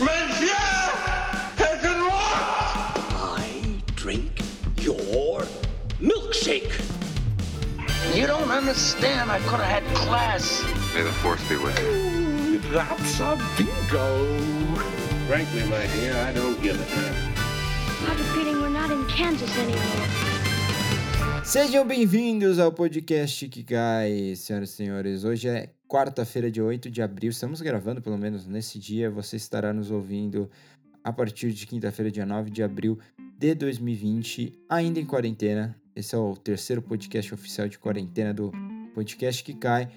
Monsieur has! I drink your milkshake. You don't understand. I could have had class. May the force be with you. That's a bingo! Frankly, my dear, I don't give a damn. I have a feeling we're not in Kansas anymore. Sejam bem-vindos ao podcast Kikai, senhoras e senhores. Hoje é quarta-feira, de 8 de abril. Estamos gravando, pelo menos nesse dia. Você estará nos ouvindo a partir de quinta-feira, dia 9 de abril de 2020, ainda em quarentena. Esse é o terceiro podcast oficial de quarentena do podcast Kikai.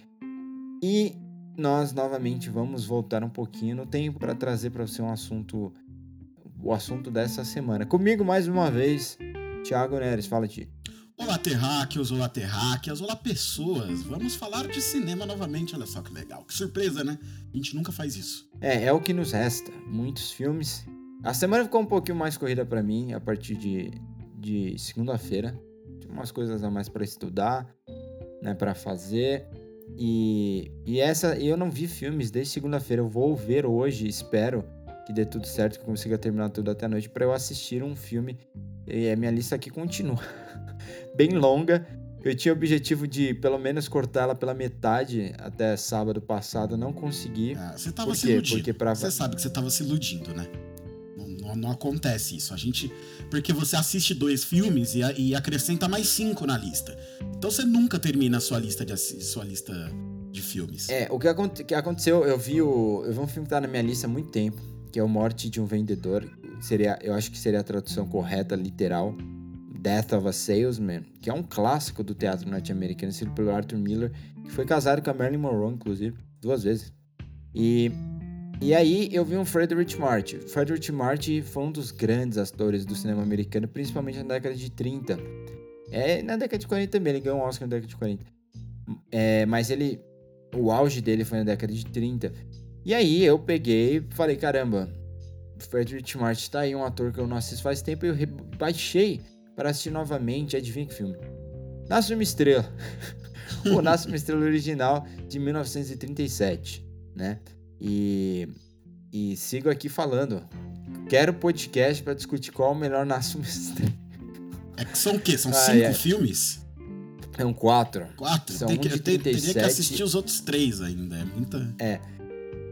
E nós novamente vamos voltar um pouquinho no tempo para trazer para você um assunto, o assunto dessa semana. Comigo mais uma vez, Thiago Neres. Fala, Ti. Olá, terráqueos, olá, terráqueas, olá, pessoas. Vamos falar de cinema novamente. Olha só que legal. Que surpresa, né? A gente nunca faz isso. É, é o que nos resta. Muitos filmes. A semana ficou um pouquinho mais corrida para mim a partir de, de segunda-feira. Tinha umas coisas a mais para estudar, né, para fazer. E, e essa, eu não vi filmes desde segunda-feira. Eu vou ver hoje, espero que dê tudo certo, que eu consiga terminar tudo até a noite para eu assistir um filme. E a minha lista aqui continua bem longa. Eu tinha o objetivo de pelo menos cortá-la pela metade até sábado passado, não consegui. Ah, você tava Por se iludindo. Porque pra- Você sabe que você tava se iludindo, né? Não, não- acontece isso. A gente. Porque você assiste dois filmes e, e acrescenta mais cinco na lista. Então você nunca termina a sua lista de, sua lista de filmes. É, o que, aconte- que aconteceu, eu vi o. Eu vi um filme que tá na minha lista há muito tempo, que é o Morte de um Vendedor. Seria, eu acho que seria a tradução correta, literal. Death of a Salesman, que é um clássico do teatro norte-americano, escrito pelo Arthur Miller, que foi casado com a Marilyn Monroe, inclusive, duas vezes. E, e aí eu vi um Frederick March. Frederick March foi um dos grandes atores do cinema americano, principalmente na década de 30. É, na década de 40 também, ele ganhou um Oscar na década de 40. É, mas ele, o auge dele foi na década de 30. E aí eu peguei e falei, caramba, Frederick March tá aí, um ator que eu não assisto faz tempo, e eu baixei para assistir novamente, adivinha que filme? Nasce uma Estrela. o Nasce uma Estrela original de 1937, né? E, e sigo aqui falando. Quero podcast para discutir qual é o melhor Nasce uma Estrela. É que são o quê? São Ai, cinco ai. filmes? São quatro. Quatro? São Tem um que, de eu te- teria que 37. assistir os outros três ainda. É muita. É,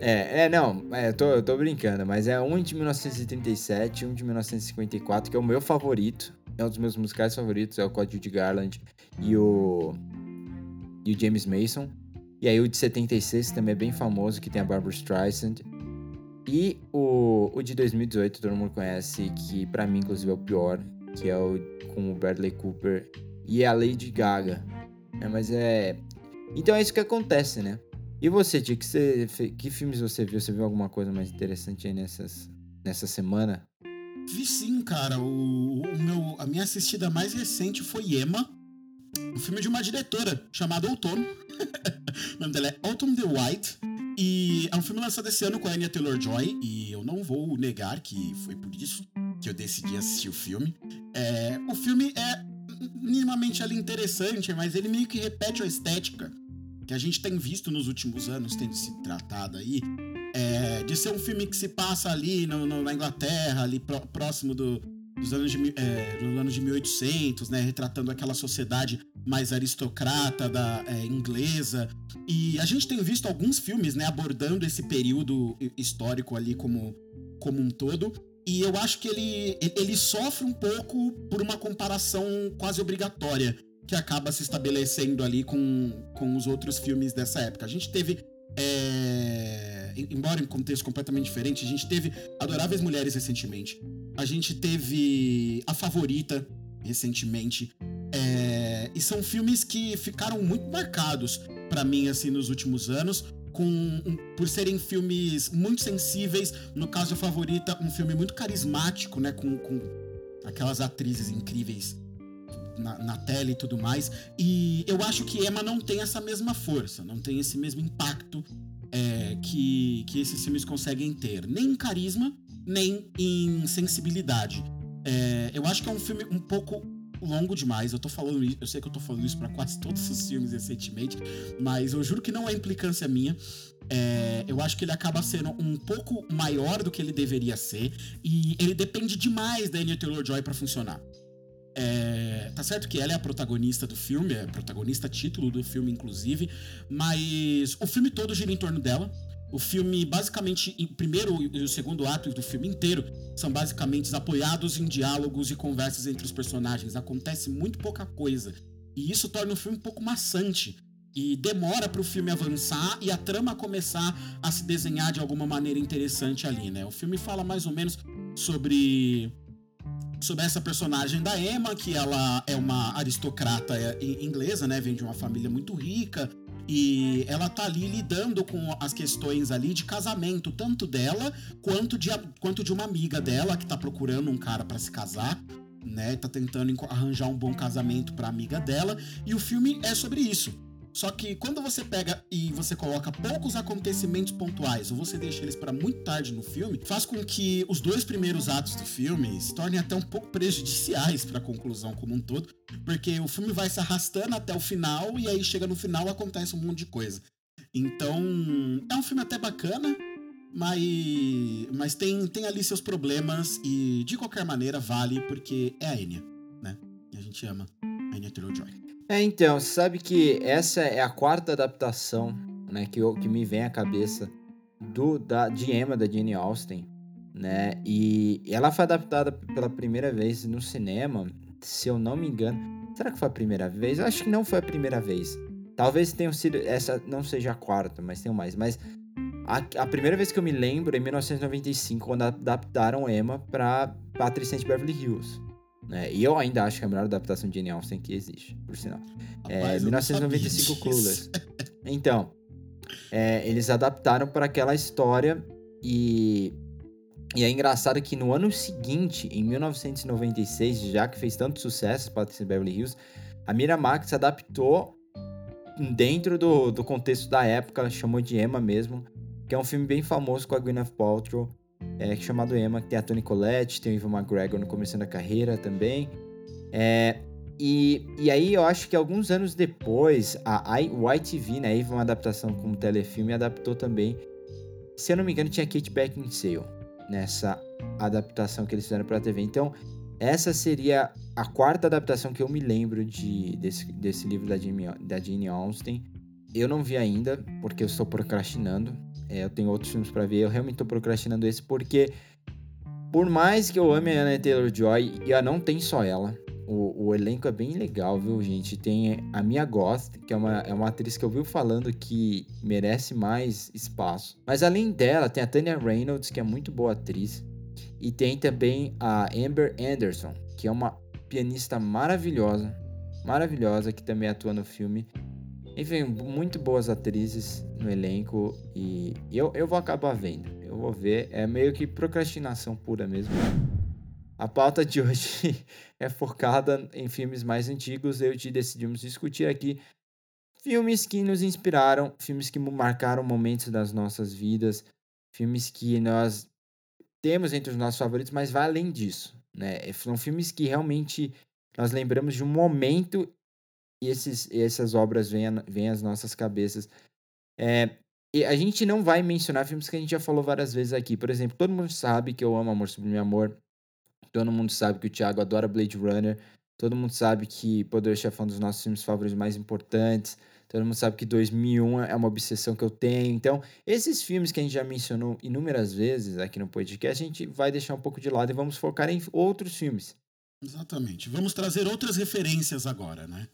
é, não, é, eu, tô, eu tô brincando, mas é um de 1937 e um de 1954, que é o meu favorito. É um dos meus musicais favoritos, é o Código de Garland e o. E o James Mason. E aí o de 76 também é bem famoso, que tem a Barbara Streisand. E o, o de 2018, todo mundo conhece, que pra mim, inclusive, é o pior, que é o com o Bradley Cooper e a Lady Gaga. É, mas é. Então é isso que acontece, né? E você, Tia, que, você, que filmes você viu? Você viu alguma coisa mais interessante aí nessas, nessa semana? Vi sim, cara. O, o meu, a minha assistida mais recente foi Emma, um filme de uma diretora chamada Outono. o nome dela é Autumn the White. E é um filme lançado esse ano com a Anya Taylor-Joy. E eu não vou negar que foi por isso que eu decidi assistir o filme. É, o filme é minimamente ali interessante, mas ele meio que repete a estética que a gente tem visto nos últimos anos tendo se tratado aí é, de ser um filme que se passa ali no- no- na Inglaterra, ali pró- próximo do- dos anos de, é, dos anos de 1800, né, retratando aquela sociedade mais aristocrata da é, inglesa. E a gente tem visto alguns filmes, né, abordando esse período hi- histórico ali como, como um todo. E eu acho que ele- ele sofre um pouco por uma comparação quase obrigatória que acaba se estabelecendo ali com, com os outros filmes dessa época. A gente teve. é, em- embora em contexto completamente diferente, a gente teve Adoráveis Mulheres recentemente. A gente teve A Favorita recentemente. É, e são filmes que ficaram muito marcados pra mim assim nos últimos anos. Com, um- por serem filmes muito sensíveis, no caso a favorita, um filme muito carismático, né? Com, com aquelas atrizes incríveis na, na tela e tudo mais. E eu acho que Emma não tem essa mesma força, não tem esse mesmo impacto é, que, que esses filmes conseguem ter. Nem em carisma, nem em sensibilidade. É, eu acho que é um filme um pouco longo demais. Eu tô falando eu sei que eu tô falando isso pra quase todos os filmes recentemente, mas eu juro que não é implicância minha. É, eu acho que ele acaba sendo um pouco maior do que ele deveria ser e ele depende demais da Anya Taylor-Joy para funcionar. É, tá certo que ela é a protagonista do filme, é protagonista título do filme, inclusive, mas o filme todo gira em torno dela. O filme, basicamente, o primeiro e o segundo ato do filme inteiro são basicamente apoiados em diálogos e conversas entre os personagens. Acontece muito pouca coisa. E isso torna o filme um pouco maçante. E demora para o filme avançar e a trama começar a se desenhar de alguma maneira interessante ali, né? O filme fala mais ou menos sobre sobre essa personagem da Emma, que ela é uma aristocrata é, inglesa, né? Vem de uma família muito rica. E ela tá ali lidando com as questões ali de casamento, tanto dela quanto de, quanto de uma amiga dela que tá procurando um cara para se casar, né? Tá tentando arranjar um bom casamento pra amiga dela. E o filme é sobre isso só que quando você pega e você coloca poucos acontecimentos pontuais ou você deixa eles para muito tarde no filme, faz com que os dois primeiros atos do filme se tornem até um pouco prejudiciais para a conclusão como um todo, porque o filme vai se arrastando até o final e aí chega no final acontece um monte de coisa. Então, é um filme até bacana, mas, mas tem, tem ali seus problemas e de qualquer maneira vale porque é a Enya, né? E a gente ama a Enya Taylor-Joy. É, então, sabe que essa é a quarta adaptação, né, que, eu, que me vem à cabeça do da, de Emma, da Jane Austen, né, e ela foi adaptada pela primeira vez no cinema, se eu não me engano, será que foi a primeira vez? Eu acho que não foi a primeira vez, talvez tenha sido, essa não seja a quarta, mas tem mais, mas a, a primeira vez que eu me lembro é em 1995, quando adaptaram Emma para Patricinha de Beverly Hills, né? E eu ainda acho que é a melhor adaptação de Jane Austen que existe, por sinal. É, 1995 Clueless. Então, é, eles adaptaram para aquela história e e é engraçado que no ano seguinte, em 1996, já que fez tanto sucesso Patricia Beverly Hills, a Miramax adaptou dentro do, do contexto da época, chamou de Emma mesmo, que é um filme bem famoso com a Gwyneth Paltrow, é, chamado Emma, que tem a Toni Collette, tem o Ivan McGregor no começo da carreira também. É, e, e aí eu acho que alguns anos depois, a YTV, né, aí uma adaptação como telefilme, adaptou também. Se eu não me engano, tinha Kate Beckinsale nessa adaptação que eles fizeram para a TV. Então, essa seria a quarta adaptação que eu me lembro de, desse, desse livro da Jane, da Jane Austen. Eu não vi ainda, porque eu estou procrastinando. É, eu tenho outros filmes para ver. Eu realmente tô procrastinando esse porque, por mais que eu ame a Anna Taylor-Joy, e não tem só ela. O, o, elenco é bem legal, viu, gente? Tem a Mia Goth, que é uma, é uma atriz que eu vi falando que merece mais espaço. Mas além dela, tem a Tanya Reynolds, que é muito boa atriz. E tem também a Amber Anderson, que é uma pianista maravilhosa. Maravilhosa, que também atua no filme. Enfim, muito boas atrizes no elenco e eu, eu vou acabar vendo. Eu vou ver. É meio que procrastinação pura mesmo. A pauta de hoje é focada em filmes mais antigos. Eu te decidimos discutir aqui filmes que nos inspiraram, filmes que marcaram momentos das nossas vidas, filmes que nós temos entre os nossos favoritos, mas vai além disso, né? São filmes que realmente nós lembramos de um momento e esses, essas obras vêm, vêm às nossas cabeças. É, e a gente não vai mencionar filmes que a gente já falou várias vezes aqui. Por exemplo, todo mundo sabe que eu amo Amor Sublime Amor. Todo mundo sabe que o Thiago adora Blade Runner. Todo mundo sabe que Poder Chefão é um dos nossos filmes favoritos mais importantes. Todo mundo sabe que 2001 é uma obsessão que eu tenho. Então, esses filmes que a gente já mencionou inúmeras vezes aqui no podcast, a gente vai deixar um pouco de lado e vamos focar em outros filmes. Exatamente. Vamos trazer outras referências agora, né?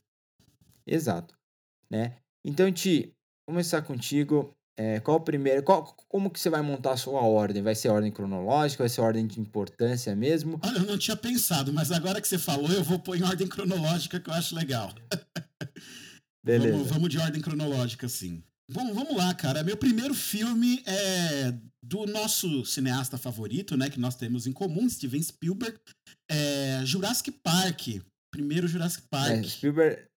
Exato, né? Então, Ti, começar contigo. É, qual o primeiro? Qual, como que você vai montar a sua ordem? Vai ser ordem cronológica? Vai ser ordem de importância mesmo? Olha, eu não tinha pensado, mas agora que você falou, eu vou pôr em ordem cronológica que eu acho legal. Beleza. Vamos, vamos de ordem cronológica, sim. Bom, vamos lá, cara. Meu primeiro filme é do nosso cineasta favorito, né? Que nós temos em comum, Steven Spielberg. É Jurassic Park. Primeiro Jurassic é, Park. É, Spielberg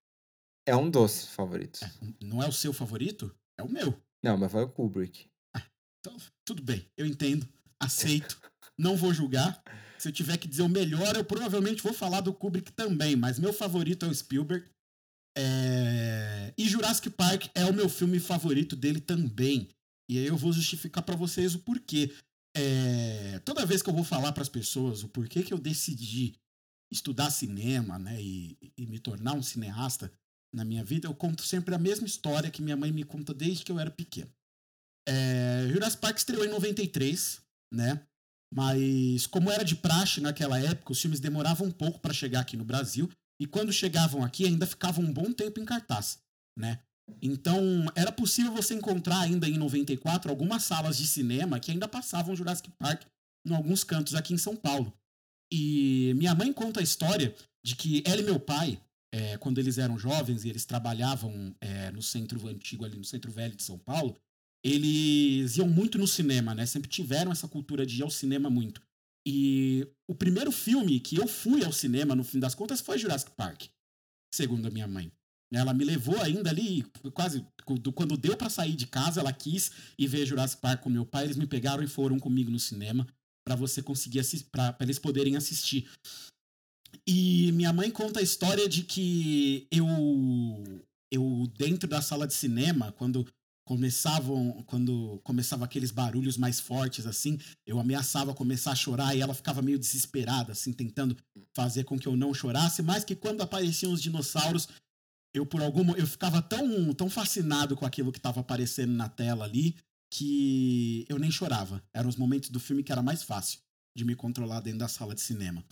é um dos favoritos. É, não é o seu favorito? É o meu. Não, mas foi o Kubrick. Ah, então, tudo bem, eu entendo, aceito, não vou julgar. Se eu tiver que dizer o melhor, eu provavelmente vou falar do Kubrick também, mas meu favorito é o Spielberg. É... E Jurassic Park é o meu filme favorito dele também. E aí eu vou justificar para vocês o porquê. É, toda vez que eu vou falar para as pessoas o porquê que eu decidi estudar cinema, né, e, e, me tornar um cineasta na minha vida, eu conto sempre a mesma história que minha mãe me conta desde que eu era pequeno. É, Jurassic Park estreou em 93, né? Mas como era de praxe naquela época, os filmes demoravam um pouco para chegar aqui no Brasil e quando chegavam aqui ainda ficavam um bom tempo em cartaz, né? Então, era possível você encontrar ainda em 94 algumas salas de cinema que ainda passavam Jurassic Park em alguns cantos aqui em São Paulo. E minha mãe conta a história de que ela e meu pai, é, quando eles eram jovens e eles trabalhavam é, no centro antigo, ali no centro velho de São Paulo, eles iam muito no cinema, né? Sempre tiveram essa cultura de ir ao cinema muito. E o primeiro filme que eu fui ao cinema, no fim das contas, foi Jurassic Park, segundo a minha mãe. Ela me levou ainda ali, quase quando deu para sair de casa, ela quis ir ver Jurassic Park com meu pai. Eles me pegaram e foram comigo no cinema para você conseguir para eles poderem assistir. E minha mãe conta a história de que eu, eu dentro da sala de cinema, quando começavam quando começava aqueles barulhos mais fortes assim, eu ameaçava começar a chorar e ela ficava meio desesperada assim, tentando fazer com que eu não chorasse, mas que quando apareciam os dinossauros, eu por alguma eu ficava tão tão fascinado com aquilo que estava aparecendo na tela ali que eu nem chorava. Eram os momentos do filme que era mais fácil de me controlar dentro da sala de cinema.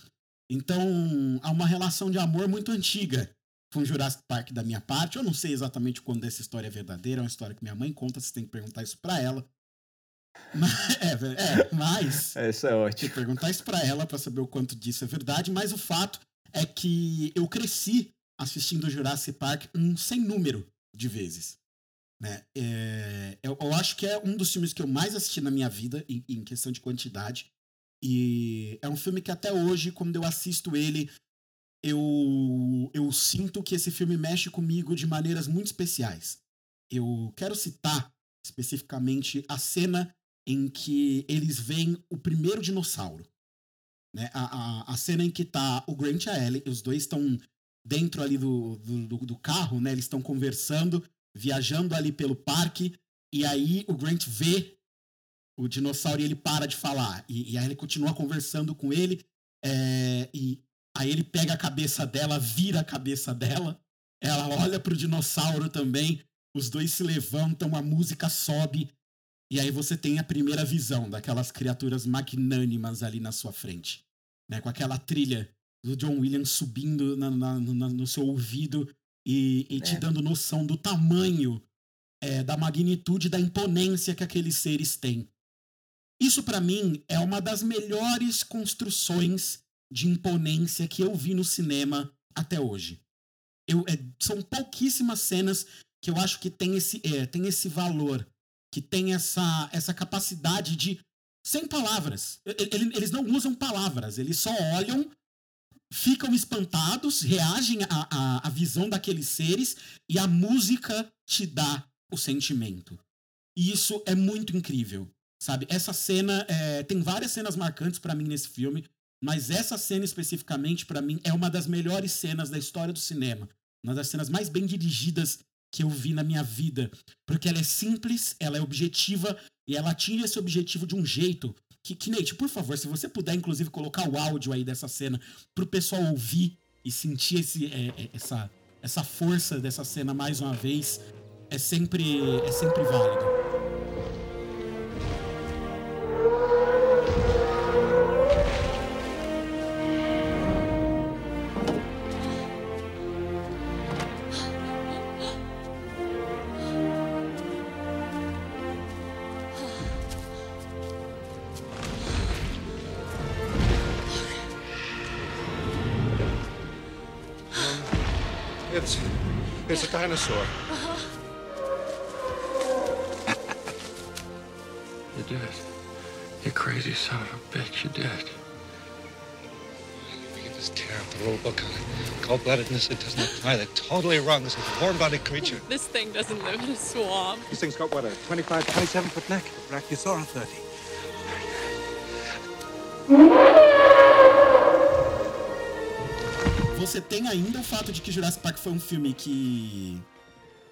Então, há uma relação de amor muito antiga com Jurassic Park da minha parte. Eu não sei exatamente quando essa história é verdadeira, é uma história que minha mãe conta, você tem que perguntar isso para ela. Mas, é, é, mas. Isso é que perguntar isso pra ela para saber o quanto disso é verdade, mas o fato é que eu cresci assistindo Jurassic Park um sem número de vezes. Né? É, eu, eu, acho que é um dos filmes que eu mais assisti na minha vida, em, em, questão de quantidade. E é um filme que até hoje, quando eu assisto ele, eu, eu sinto que esse filme mexe comigo de maneiras muito especiais. Eu quero citar especificamente a cena em que eles veem o primeiro dinossauro. Né? A, a, a cena em que tá o Grant e a Ellie, os dois estão dentro ali do, do, do carro, né? Eles estão conversando, viajando ali pelo parque, e aí o Grant vê o dinossauro e ele para de falar. E, e aí ele continua conversando com ele, é, e aí ele pega a cabeça dela, vira a cabeça dela, ela olha pro dinossauro também, os dois se levantam, a música sobe, e aí você tem a primeira visão daquelas criaturas magnânimas ali na sua frente. Né, com aquela trilha do John Williams subindo na, na, na, no seu ouvido e, e te é. dando noção do tamanho, é, da magnitude, da imponência que aqueles seres têm. Isso, para mim, é uma das melhores construções de imponência que eu vi no cinema até hoje. Eu, é, são pouquíssimas cenas que eu acho que tem esse, é, tem esse valor, que tem essa, essa capacidade de. Sem palavras. Eles não usam palavras, eles só olham ficam espantados, reagem à, à, à visão daqueles seres e a música te dá o sentimento. E isso é muito incrível, sabe? Essa cena é, tem várias cenas marcantes para mim nesse filme, mas essa cena especificamente para mim é uma das melhores cenas da história do cinema, uma das cenas mais bem dirigidas que eu vi na minha vida, porque ela é simples, ela é objetiva e ela atinge esse objetivo de um jeito que, que Nate, por favor, se você puder, inclusive, colocar o áudio aí dessa cena pro pessoal ouvir e sentir esse, é, é, essa, essa força dessa cena mais uma vez, é sempre, é sempre válido. Dinosaur. Uh-huh. you did. You crazy son of a bitch, you did. We get this tear up the rule book on it. Cold-bloodedness, it doesn't apply. They're totally wrong. This is a warm-bodied creature. This thing doesn't live in a swamp. This thing's got, what, a 25, 27-foot neck? Brachiosaurus 30. Você tem ainda o fato de que Jurassic Park foi um filme que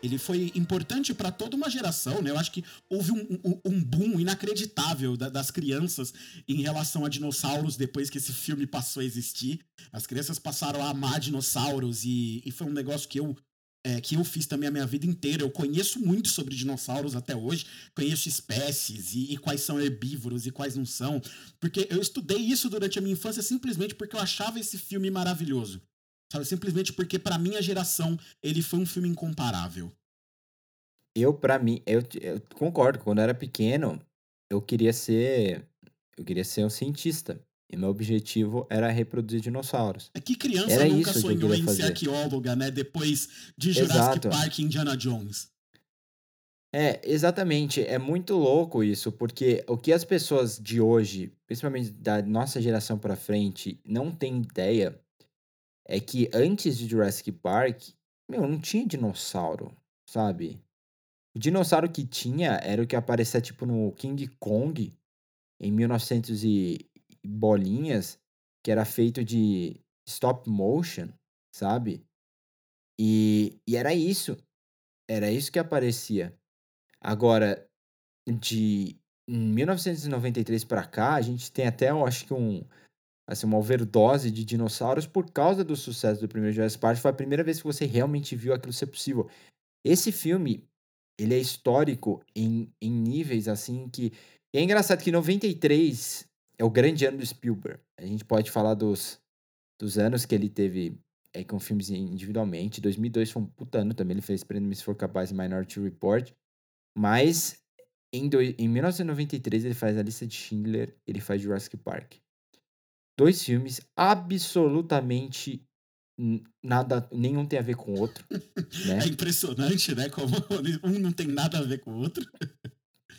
ele foi importante para toda uma geração, né? Eu acho que houve um, um, um boom inacreditável da, das crianças em relação a dinossauros depois que esse filme passou a existir. As crianças passaram a amar dinossauros e, e foi um negócio que eu é, que eu fiz também a minha vida inteira. Eu conheço muito sobre dinossauros até hoje, conheço espécies e, e, quais são herbívoros e quais não são, porque eu estudei isso durante a minha infância simplesmente porque eu achava esse filme maravilhoso. Sabe? Simplesmente porque, para minha geração, ele foi um filme incomparável. Eu, para mim, eu, eu concordo. Quando eu era pequeno, eu queria ser. Eu queria ser um cientista. E meu objetivo era reproduzir dinossauros. É que criança era nunca sonhou em ser arqueóloga, né? Depois de Jurassic Exato. Park e Indiana Jones. É, exatamente. É muito louco isso, porque o que as pessoas de hoje, principalmente da nossa geração para frente, não têm ideia é que antes de Jurassic Park, meu, não tinha dinossauro, sabe? O dinossauro que tinha era o que aparecia tipo no King Kong em 1900 e bolinhas, que era feito de stop motion, sabe? E, e era isso. Era isso que aparecia. Agora, de 1993 para cá, a gente tem até, eu acho que um assim, uma overdose de dinossauros por causa do sucesso do primeiro Jurassic Park. Foi a primeira vez que você realmente viu aquilo ser possível. Esse filme, ele é histórico em, em níveis assim que. E é engraçado que 93 é o grande ano do Spielberg. A gente pode falar dos, dos anos que ele teve é, com filmes individualmente. 2002 foi um puta ano também. Ele fez Prêmio For Capaz e Minority Report. Mas em, do, em 1993 ele faz A Lista de Schindler, ele faz Jurassic Park dois filmes absolutamente nada, nenhum tem a ver com o outro. Né? É impressionante, né? Como um não tem nada a ver com o outro.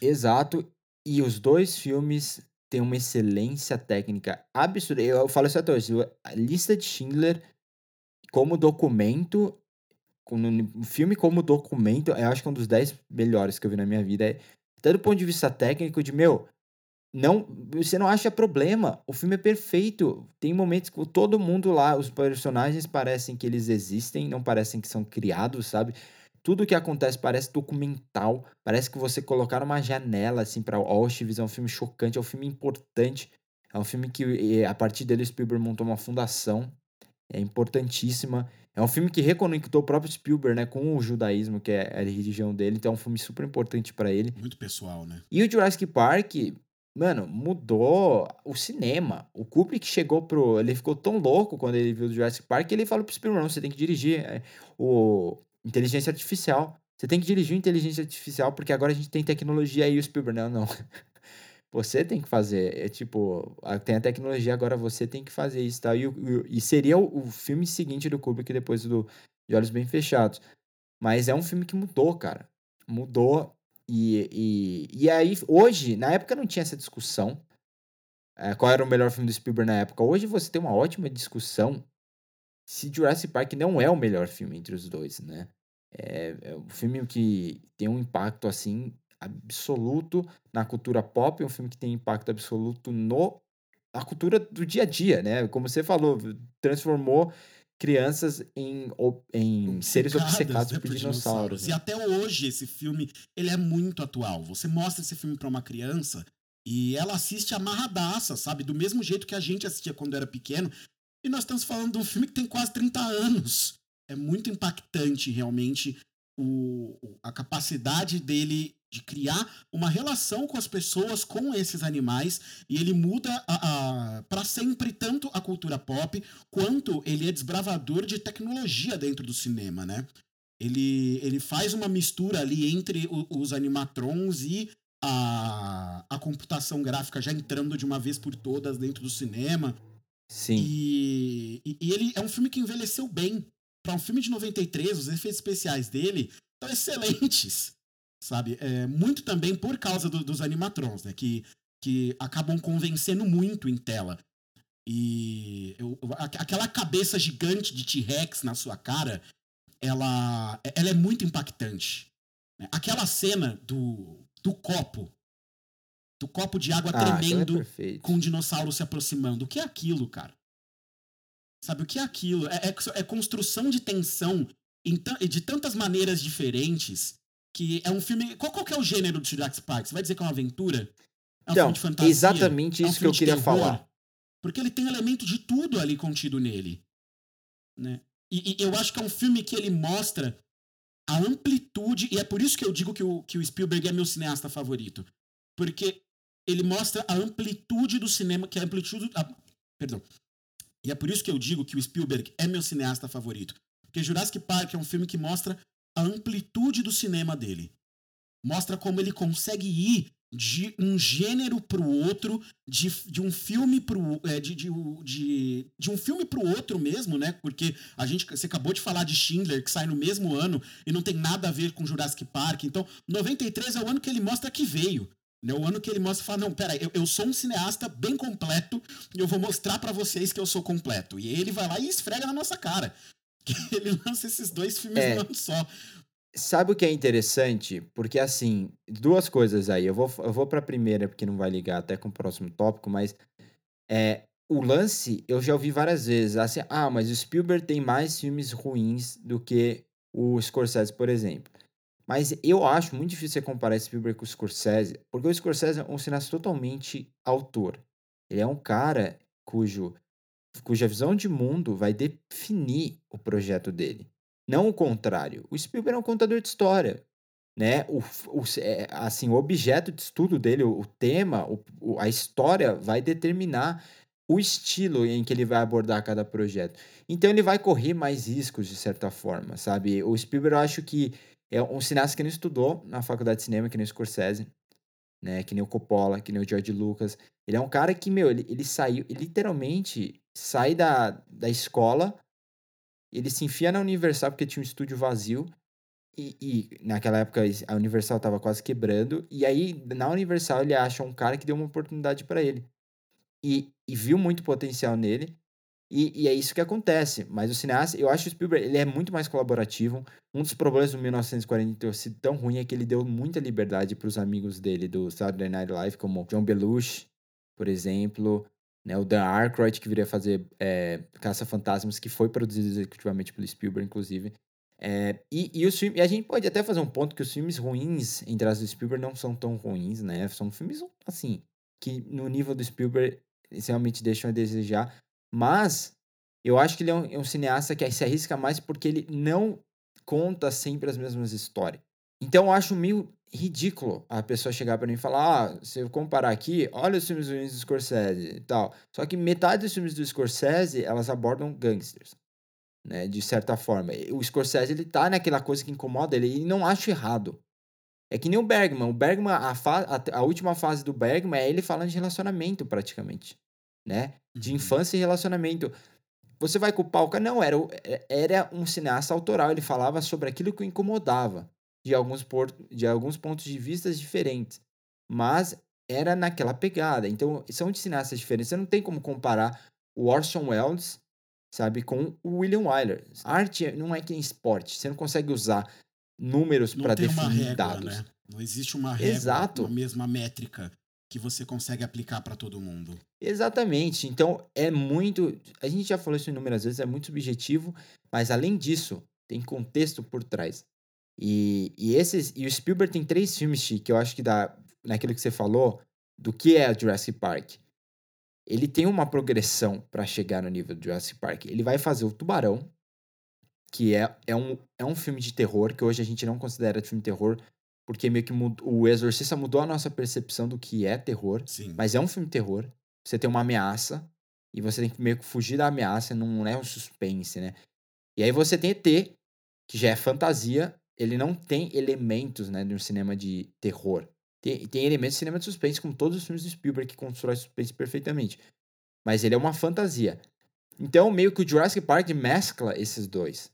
Exato. E os dois filmes têm uma excelência técnica absurda. Eu falo isso até hoje. A lista de Schindler, como documento, um filme como documento, eu acho que é um dos dez melhores que eu vi na minha vida. Até do ponto de vista técnico, de meu, não, você não acha problema. O filme é perfeito. Tem momentos que todo mundo lá, os personagens parecem que eles existem, não parecem que são criados, sabe? Tudo que acontece parece documental, parece que você colocar uma janela assim para Auschwitz, é um filme chocante, é um filme importante. É um filme que a partir dele Spielberg montou uma fundação, é importantíssima. É um filme que reconectou o próprio Spielberg, né, com o judaísmo, que é a religião dele, então é um filme super importante para ele. Muito pessoal, né? E o Jurassic Park, Mano, mudou o cinema. O Kubrick chegou pro. Ele ficou tão louco quando ele viu o Jurassic Park que ele falou pro Spielberg: você tem que dirigir é, o inteligência artificial. Você tem que dirigir o inteligência artificial porque agora a gente tem tecnologia aí. O Spielberg: não, não. Você tem que fazer. É tipo, tem a tecnologia, agora você tem que fazer isso. Tá? E, e seria o, o filme seguinte do Kubrick depois do De Olhos Bem Fechados. Mas é um filme que mudou, cara. Mudou e, e, e aí, hoje, na época não tinha essa discussão. É, qual era o melhor filme do Spielberg na época? Hoje você tem uma ótima discussão se Jurassic Park não é o melhor filme entre os dois, né? É, é um filme que tem um impacto, assim, absoluto na cultura pop, é um filme que tem impacto absoluto no na cultura do dia a dia, né? Como você falou, transformou crianças em, em seres obcecados né, por dinossauros. Né? E até hoje esse filme, ele é muito atual. Você mostra esse filme para uma criança e ela assiste amarradaça, sabe? Do mesmo jeito que a gente assistia quando era pequeno. E nós estamos falando de um filme que tem quase 30 anos. É muito impactante, realmente, o, a capacidade dele de criar uma relação com as pessoas, com esses animais, e ele muda para sempre tanto a cultura pop quanto ele é desbravador de tecnologia dentro do cinema, né? Ele, ele faz uma mistura ali entre o, os animatrons e a, a computação gráfica já entrando de uma vez por todas dentro do cinema. Sim. E, e, e ele é um filme que envelheceu bem. Para um filme de 93, os efeitos especiais dele estão excelentes sabe? É, muito também por causa do, dos animatrons, né? Que, que acabam convencendo muito em tela. E eu, aquela cabeça gigante de T-Rex na sua cara, ela, ela é muito impactante. Né? Aquela cena do, do copo, do copo de água ah, tremendo é com um dinossauro se aproximando. O que é aquilo, cara? Sabe, o que é aquilo? É, é, é construção de tensão de tantas maneiras diferentes que é um filme. Qual, qual que é o gênero do Jurassic Park? Você vai dizer que é uma aventura? É um Então, filme de fantasia? exatamente É um isso que eu queria terror? falar. Porque ele tem elemento de tudo ali contido nele. Né? E, e eu acho que é um filme que ele mostra a amplitude, e é por isso que eu digo que o, que o Spielberg é meu cineasta favorito. Porque ele mostra a amplitude do cinema, que é a amplitude. a- perdão. E é por isso que eu digo que o Spielberg é meu cineasta favorito. Porque Jurassic Park é um filme que mostra a amplitude do cinema dele. Mostra como ele consegue ir de um gênero pro outro, de, de um filme pro. é, de, de, de, de um filme pro outro mesmo, né? Porque a gente. Você acabou de falar de Schindler, que sai no mesmo ano e não tem nada a ver com Jurassic Park. Então, 93 é o ano que ele mostra que veio. Né? O ano que ele mostra e fala: não, peraí, eu, eu sou um cineasta bem completo e eu vou mostrar pra vocês que eu sou completo. E ele vai lá e esfrega na nossa cara. Que ele lança esses dois filmes É. no ano só. Sabe o que é interessante? Porque, assim, duas coisas aí. Eu vou, eu vou pra primeira, porque não vai ligar até com o próximo tópico, mas é, o lance eu já ouvi várias vezes. Assim, ah, mas o Spielberg tem mais filmes ruins do que o Scorsese, por exemplo. Mas eu acho muito difícil você comparar Spielberg com o Scorsese, porque o Scorsese é um cineasta totalmente autor. Ele é um cara cujo, cuja visão de mundo vai definir o projeto dele. Não o contrário. O Spielberg é um contador de história. Né? O, o, é, assim, o objeto de estudo dele, o, o tema, o- a história vai determinar o estilo em que ele vai abordar cada projeto. Então ele vai correr mais riscos, de certa forma, sabe? O Spielberg eu acho que é um cineasta que não estudou na faculdade de cinema, que nem o Scorsese, né? Que nem o Coppola, que nem o George Lucas. Ele é um cara que, meu, ele, ele saiu, ele literalmente sai da, da escola, ele se enfia na Universal porque tinha um estúdio vazio. E, e naquela época a Universal tava quase quebrando. E aí, na Universal, ele acha um cara que deu uma oportunidade para ele. E, e viu muito potencial nele. E, e é isso que acontece. Mas o cineasta, eu acho que o Spielberg ele é muito mais colaborativo. Um dos problemas do 1940 ter sido tão ruim é que ele deu muita liberdade para os amigos dele do Saturday Night Live, como John Belushi, por exemplo, né, o Dan Aykroyd, que viria fazer é, Caça-Fantasmas, que foi produzido executivamente pelo Spielberg, inclusive. É, e, e, os filmes, e a gente pode até fazer um ponto que os filmes ruins, entre as do Spielberg, não são tão ruins, né? São filmes, assim, que no nível do Spielberg, realmente deixam a desejar. Mas eu acho que ele é um, é um cineasta que se arrisca mais porque ele não conta sempre as mesmas histórias. Então eu acho meio ridículo a pessoa chegar para mim e falar: ah, se eu comparar aqui, olha os filmes do Scorsese e tal. Só que metade dos filmes do Scorsese elas abordam gangsters. Né, de certa forma. O Scorsese, ele tá naquela coisa que incomoda ele e não acho errado. É que nem o Bergman. O Bergman, a, fa a, a última fase do Bergman é ele falando de relacionamento, praticamente. Né? De infância e relacionamento. Você vai culpar o cara? Não, era, era um cineasta autoral. Ele falava sobre aquilo que o incomodava. De alguns, por, de alguns pontos de vista diferentes. Mas era naquela pegada. Então, são de cineastas diferentes. Você não tem como comparar o Orson Welles sabe, com o William Wyler. Arte não é que em esporte, você não consegue usar números para definir régua, dados. Né? Não existe uma régua, Exato. uma mesma métrica que você consegue aplicar para todo mundo. Exatamente. Então é muito, a gente já falou isso inúmeras vezes, é muito subjetivo, mas além disso, tem contexto por trás. E, e esses e o Spielberg tem três filmes Chi, que eu acho que dá naquilo que você falou do que é Jurassic Park ele tem uma progressão para chegar no nível do Jurassic Park. Ele vai fazer o Tubarão, que é, é, um, é um filme de terror, que hoje a gente não considera filme de terror, porque meio que mudou, o Exorcista mudou a nossa percepção do que é terror. Sim. Mas é um filme de terror. Você tem uma ameaça, e você tem que meio que fugir da ameaça, não é um suspense, né? E aí você tem ET, que já é fantasia, ele não tem elementos, né, de um cinema de terror. Tem, tem elementos de cinema de suspense, como todos os filmes do Spielberg, que constrói suspense perfeitamente. Mas ele é uma fantasia. Então, meio que o Jurassic Park mescla esses dois.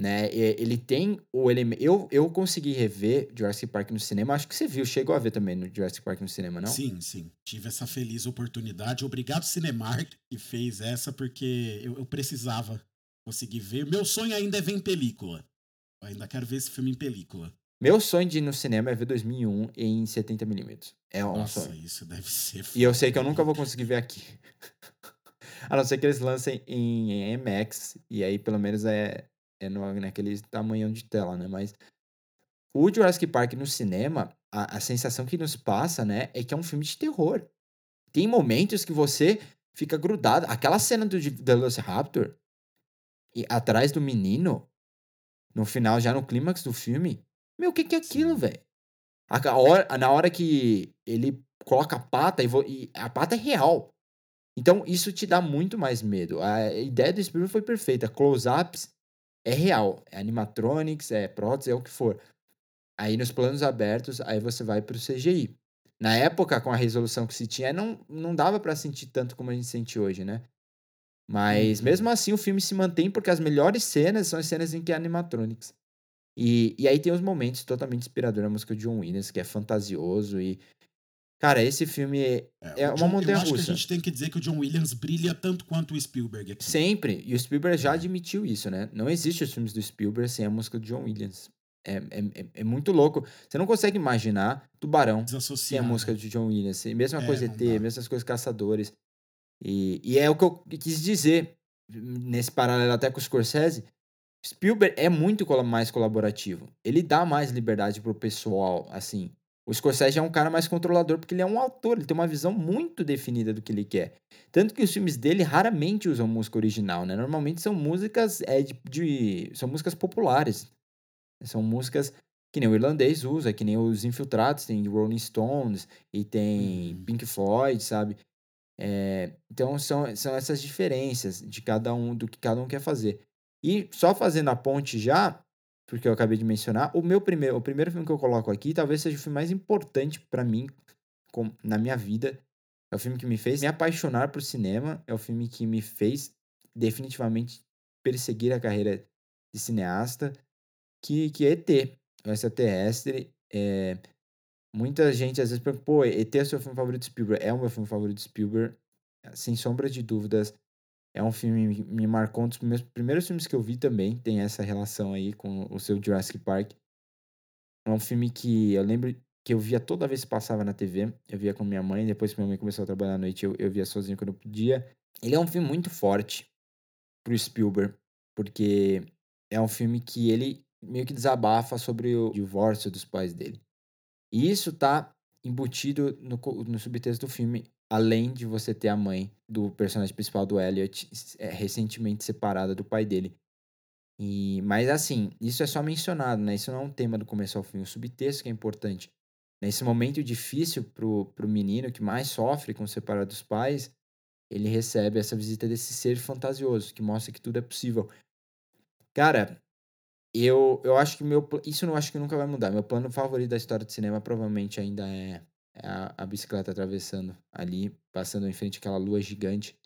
Né? Ele tem o elemento. Eu, eu consegui rever Jurassic Park no cinema. Acho que você viu, chegou a ver também no Jurassic Park no cinema, não? Sim, sim. Tive essa feliz oportunidade. Obrigado, Cinemark, que fez essa, porque eu, eu precisava conseguir ver. Meu sonho ainda é ver em película. Eu ainda quero ver esse filme em película. Meu sonho de ir no cinema é ver 2001 em 70mm. É um Nossa, sonho. isso deve ser. E eu sei que eu nunca vou conseguir ver aqui. a não ser que eles lancem em, em IMAX. E aí, pelo menos, é, é no, naquele tamanhão de tela, né? Mas o Jurassic Park no cinema, a, a sensação que nos passa, né, é que é um filme de terror. Tem momentos que você fica grudado. Aquela cena do Velociraptor e atrás do menino, no final, já no clímax do filme. Meu, o que, que é aquilo, velho? Na hora que ele coloca a pata e, e, a pata é real. Então, isso te dá muito mais medo. A ideia do Spielberg foi perfeita. Close-ups é real. É animatronics, é prótese, é o que for. Aí nos planos abertos, aí você vai pro CGI. Na época, com a resolução que se tinha, não, não dava para sentir tanto como a gente sente hoje, né? Mas uhum. mesmo assim o filme se mantém porque as melhores cenas são as cenas em que é animatronics. E, e aí tem os momentos totalmente inspiradores, a música de John Williams, que é fantasioso e Cara, esse filme é, é uma montanha russa. Eu acho que a gente tem que dizer que o John Williams brilha tanto quanto o Spielberg aqui. Sempre. E o Spielberg já admitiu isso, né? Não existe os filmes do Spielberg sem a música do John Williams. É, é, é, muito louco. Você não consegue imaginar Tubarão sem a música de John Williams. Mesma é, coisa ET, mesmas coisas Caçadores. E, e é o que eu quis dizer nesse paralelo até com o Scorsese. Spielberg é muito mais colaborativo. Ele dá mais liberdade pro pessoal, assim. O Scorsese é um cara mais controlador porque ele é um autor, ele tem uma visão muito definida do que ele quer. Tanto que os filmes dele raramente usam música original, né? Normalmente são músicas é, de, de são músicas populares. São músicas que nem o irlandês usa, que nem os infiltrados, tem Rolling Stones e tem uhum. Pink Floyd, sabe? É, então são, são essas diferenças de cada um, do que cada um quer fazer. E só fazendo a ponte já, porque eu acabei de mencionar, o meu primeiro, o primeiro filme que eu coloco aqui talvez seja o filme mais importante para mim com, na minha vida. É o filme que me fez me apaixonar por cinema, é o filme que me fez definitivamente perseguir a carreira de cineasta, que, que é ET, o extraterrestre. É, muita gente às vezes pergunta, pô, ET é o seu filme favorito de Spielberg? É o meu filme favorito de Spielberg, sem sombra de dúvidas. É um filme que me marcou, um dos meus primeiros filmes que eu vi também, tem essa relação aí com o seu Jurassic Park. É um filme que eu lembro que eu via toda vez que passava na TV, eu via com minha mãe, depois que minha mãe começou a trabalhar à noite, eu, eu via sozinho quando eu podia. Ele é um filme muito forte pro Spielberg, porque é um filme que ele meio que desabafa sobre o divórcio dos pais dele. E isso tá embutido no, no subtexto do filme além de você ter a mãe do personagem principal do Elliot é, recentemente separada do pai dele. E, mas assim, isso é só mencionado, né? Isso não é um tema do começo ao fim. O subtexto que é importante. Nesse momento difícil pro, pro menino que mais sofre com separar dos pais, ele recebe essa visita desse ser fantasioso, que mostra que tudo é possível. Cara, eu, eu acho que meu. Isso eu acho que nunca vai mudar. Meu plano favorito da história do cinema provavelmente ainda é a, a bicicleta atravessando ali, passando em frente àquela lua gigante.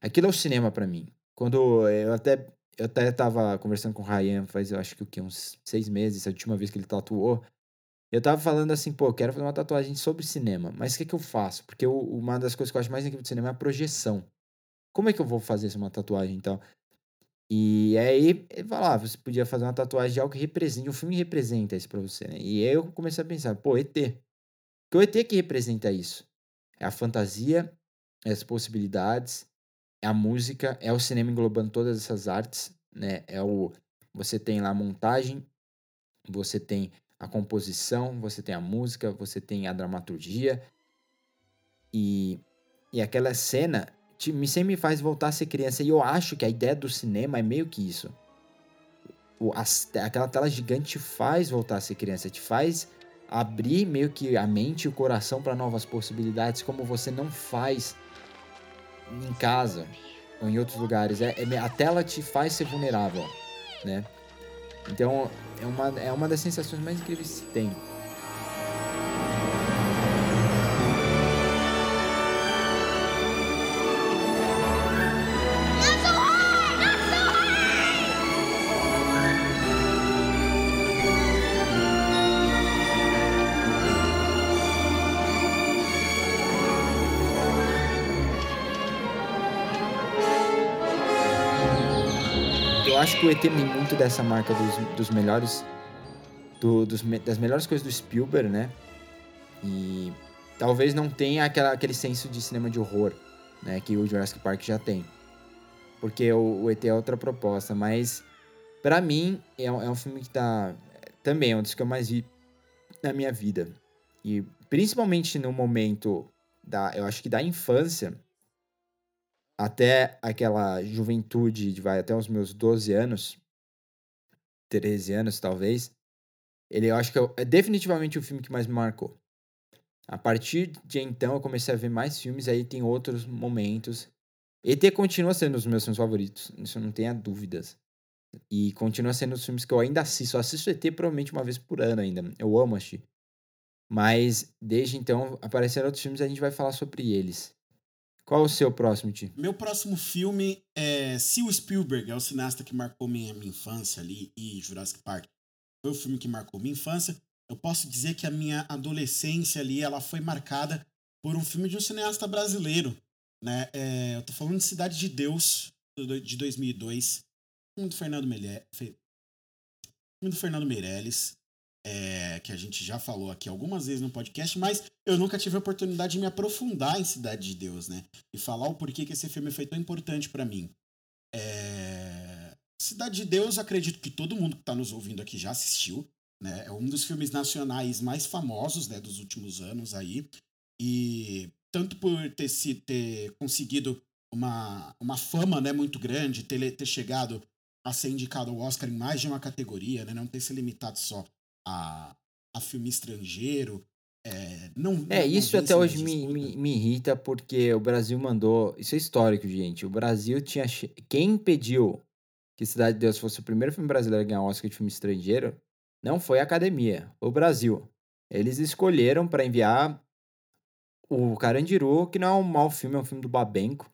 Aquilo é o cinema para mim. Quando eu até eu até tava conversando com o Ryan faz, eu acho que o que, uns seis meses, a última vez que ele tatuou. Eu tava falando assim, pô, quero fazer uma tatuagem sobre cinema, mas o que que eu faço? Porque eu, uma das coisas que eu acho mais incrível do cinema é a projeção. Como é que eu vou fazer uma tatuagem, então? E aí, ele falava, ah, você podia fazer uma tatuagem de algo que represente, o filme representa isso pra você, né? E aí eu comecei a pensar, pô, ET. Porque o ET que representa isso. É a fantasia, é as possibilidades, é a música, é o cinema englobando todas essas artes, né? É o você tem lá a montagem, você tem a composição, você tem a música, você tem a dramaturgia. E, e aquela cena te, me sempre faz voltar a ser criança. E eu acho que a ideia do cinema é meio que isso. O, aquela tela gigante te faz voltar a ser criança, te faz abrir meio que a mente e o coração para novas possibilidades, como você não faz em casa ou em outros lugares. É, é, a tela te faz ser vulnerável, né? Então é uma, é uma das sensações mais incríveis que se tem. Acho que o ET tem muito dessa marca dos, dos melhores. Do, dos, das melhores coisas do Spielberg, né? E talvez não tenha aquela, aquele senso de cinema de horror, né? Que o Jurassic Park já tem. Porque o, o ET é outra proposta, mas Pra mim, é é um filme que tá. Também é um dos que eu mais vi na minha vida. E principalmente no momento da. Eu acho que da infância. Até aquela juventude, de vai até os meus 12 anos. 13 anos, talvez. Ele, eu acho que é, é definitivamente o filme que mais me marcou. A partir de então, eu comecei a ver mais filmes, aí tem outros momentos. ET continua sendo dos meus filmes favoritos, isso não tenha dúvidas. E continua sendo os filmes que eu ainda assisto. Eu assisto ET provavelmente uma vez por ano ainda. Eu amo assistir. Mas desde então apareceram outros filmes e a gente vai falar sobre eles. Qual o seu próximo, Ti? Meu próximo filme é se o Spielberg, é o cineasta que marcou minha, minha infância ali, e Jurassic Park foi o filme que marcou minha infância. Eu posso dizer que a minha adolescência ali, ela foi marcada por um filme de um cineasta brasileiro, né? É, eu tô falando de Cidade de Deus, de 2002. Filme do Fernando Meirelles. Filme do Fernando Meirelles é, que a gente já falou aqui algumas vezes no podcast, mas eu nunca tive a oportunidade de me aprofundar em Cidade de Deus, né? E falar o porquê que esse filme foi tão importante para mim. É... Cidade de Deus, acredito que todo mundo que está nos ouvindo aqui já assistiu, né? É um dos filmes nacionais mais famosos, né, dos últimos anos aí. E tanto por ter, se, ter conseguido uma, uma fama né, muito grande, ter, ter chegado a ser indicado ao Oscar em mais de uma categoria, né? Não ter se limitado só a, a filme estrangeiro. É, não, é não isso até hoje me, me, me, irrita porque o Brasil mandou. Isso é histórico, gente. O Brasil tinha. Quem impediu que Cidade de Deus fosse o primeiro filme brasileiro a ganhar um Oscar de filme estrangeiro não foi a academia, o Brasil. Eles escolheram para enviar o Carandiru, que não é um mau filme, é um filme do Babenco,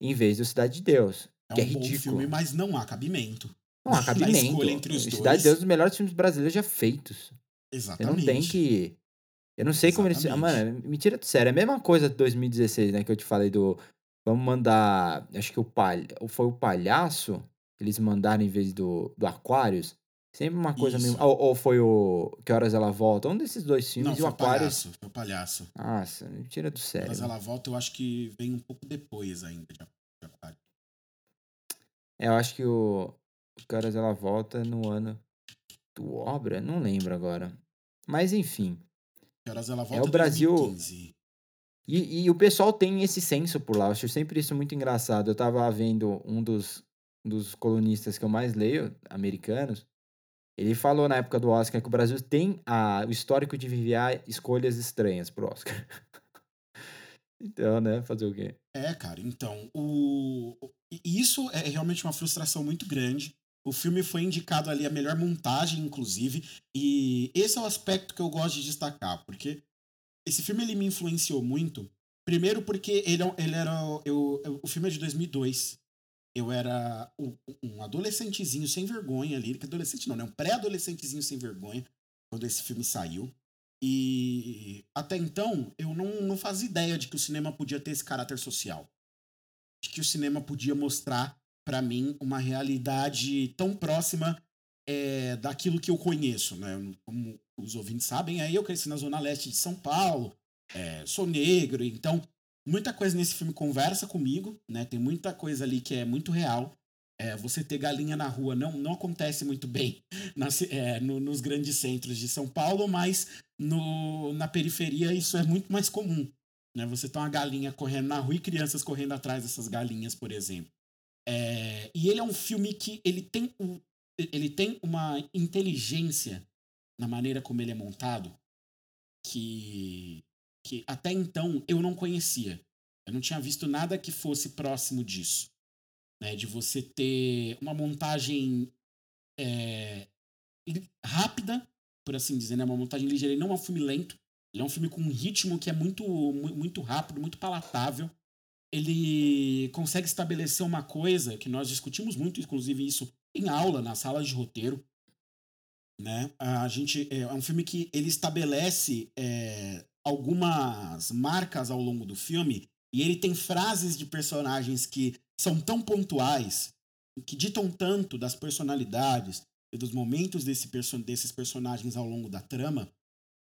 em vez do Cidade de Deus. É que um é ridículo. bom filme, mas não há cabimento. Não há cabimento. entre os Cidade dois. de Deus é um dos melhores filmes brasileiros já feitos. Exatamente. Você não tem que. Eu não sei como eles. Ah, mano, me tira do sério. É a mesma coisa de 2016, né? Que eu te falei do. Vamos mandar. Acho que o palha... foi o palhaço que eles mandaram em vez do, do Aquarius. Sempre uma coisa mesmo. Ou, ou foi o Que Horas Ela Volta? Um desses dois filmes. Não, e o Aquarius. palhaço. Foi o palhaço. Nossa, me tira do sério. Mas ela volta, eu acho que vem um pouco depois ainda. de Aquário. É, eu acho que o. O Que Horas Ela Volta no ano do Obra? Não lembro agora. Mas enfim. Que horas ela É volta o Brasil. 2015. E, e o pessoal tem esse senso por lá. Eu acho sempre isso muito engraçado. Eu tava vendo um dos, dos colunistas que eu mais leio, americanos. Ele falou na época do Oscar que o Brasil tem a, o histórico de enviar escolhas estranhas pro Oscar. então, né? Fazer o quê? É, cara, então, o... isso é realmente uma frustração muito grande. O filme foi indicado ali a melhor montagem, inclusive, e esse é o aspecto que eu gosto de destacar, porque esse filme ele me influenciou muito. Primeiro porque ele, é- ele era eu, eu- o filme é de 2002. Eu era um, adolescentezinho sem vergonha ali, que adolescente não, né? Um pré-adolescentezinho sem vergonha quando esse filme saiu. E até então eu não, não fazia ideia de que o cinema podia ter esse caráter social. De que o cinema podia mostrar pra mim uma realidade tão próxima é, daquilo que eu conheço, né? Como os ouvintes sabem, aí eu cresci na zona leste de São Paulo, é, sou negro, então muita coisa nesse filme conversa comigo, né? Tem muita coisa ali que é muito real. É, você ter galinha na rua não, não acontece muito bem nas- é, no- nos grandes centros de São Paulo, mas no, na periferia isso é muito mais comum. Né? Você tem uma galinha correndo na rua e crianças correndo atrás dessas galinhas, por exemplo. É, e ele é um filme que ele tem, um, ele tem uma inteligência na maneira como ele é montado que, que até então eu não conhecia. Eu não tinha visto nada que fosse próximo disso. Né? De você ter uma montagem é, rápida, por assim dizer, né? uma montagem ligeira. Ele não é um filme lento. Ele é um filme com um ritmo que é muito, mu- muito rápido, muito palatável. Ele consegue estabelecer uma coisa que nós discutimos muito, inclusive isso em aula, na sala de roteiro. Né? A gente, é um filme que ele estabelece é, algumas marcas ao longo do filme e ele tem frases de personagens que são tão pontuais, que ditam tanto das personalidades e dos momentos desse perso desses personagens ao longo da trama,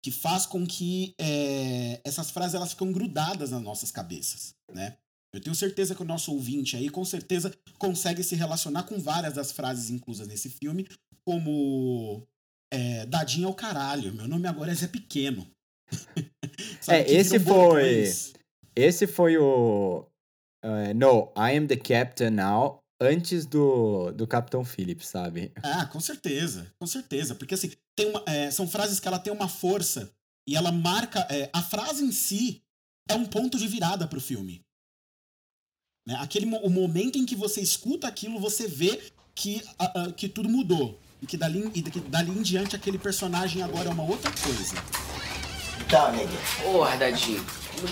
que faz com que é, essas frases elas ficam grudadas nas nossas cabeças, né? Eu tenho certeza que o nosso ouvinte aí, com certeza, consegue se relacionar com várias das frases inclusas nesse filme, como é, Dadinho é o caralho, meu nome agora é Zé Pequeno. é, esse foi. Esse foi o. Uh, no, I am the captain now. Antes do, do Capitão Phillips, sabe? Ah, com certeza, com certeza. Porque assim, tem uma, é, são frases que ela tem uma força e ela marca. É, a frase em si é um ponto de virada pro filme. Né? Aquele, o momento em que você escuta aquilo, você vê que, uh, uh, que tudo mudou. E que dali, e que dali em diante aquele personagem agora é uma outra coisa. Então, nega. Porra, Dadinho.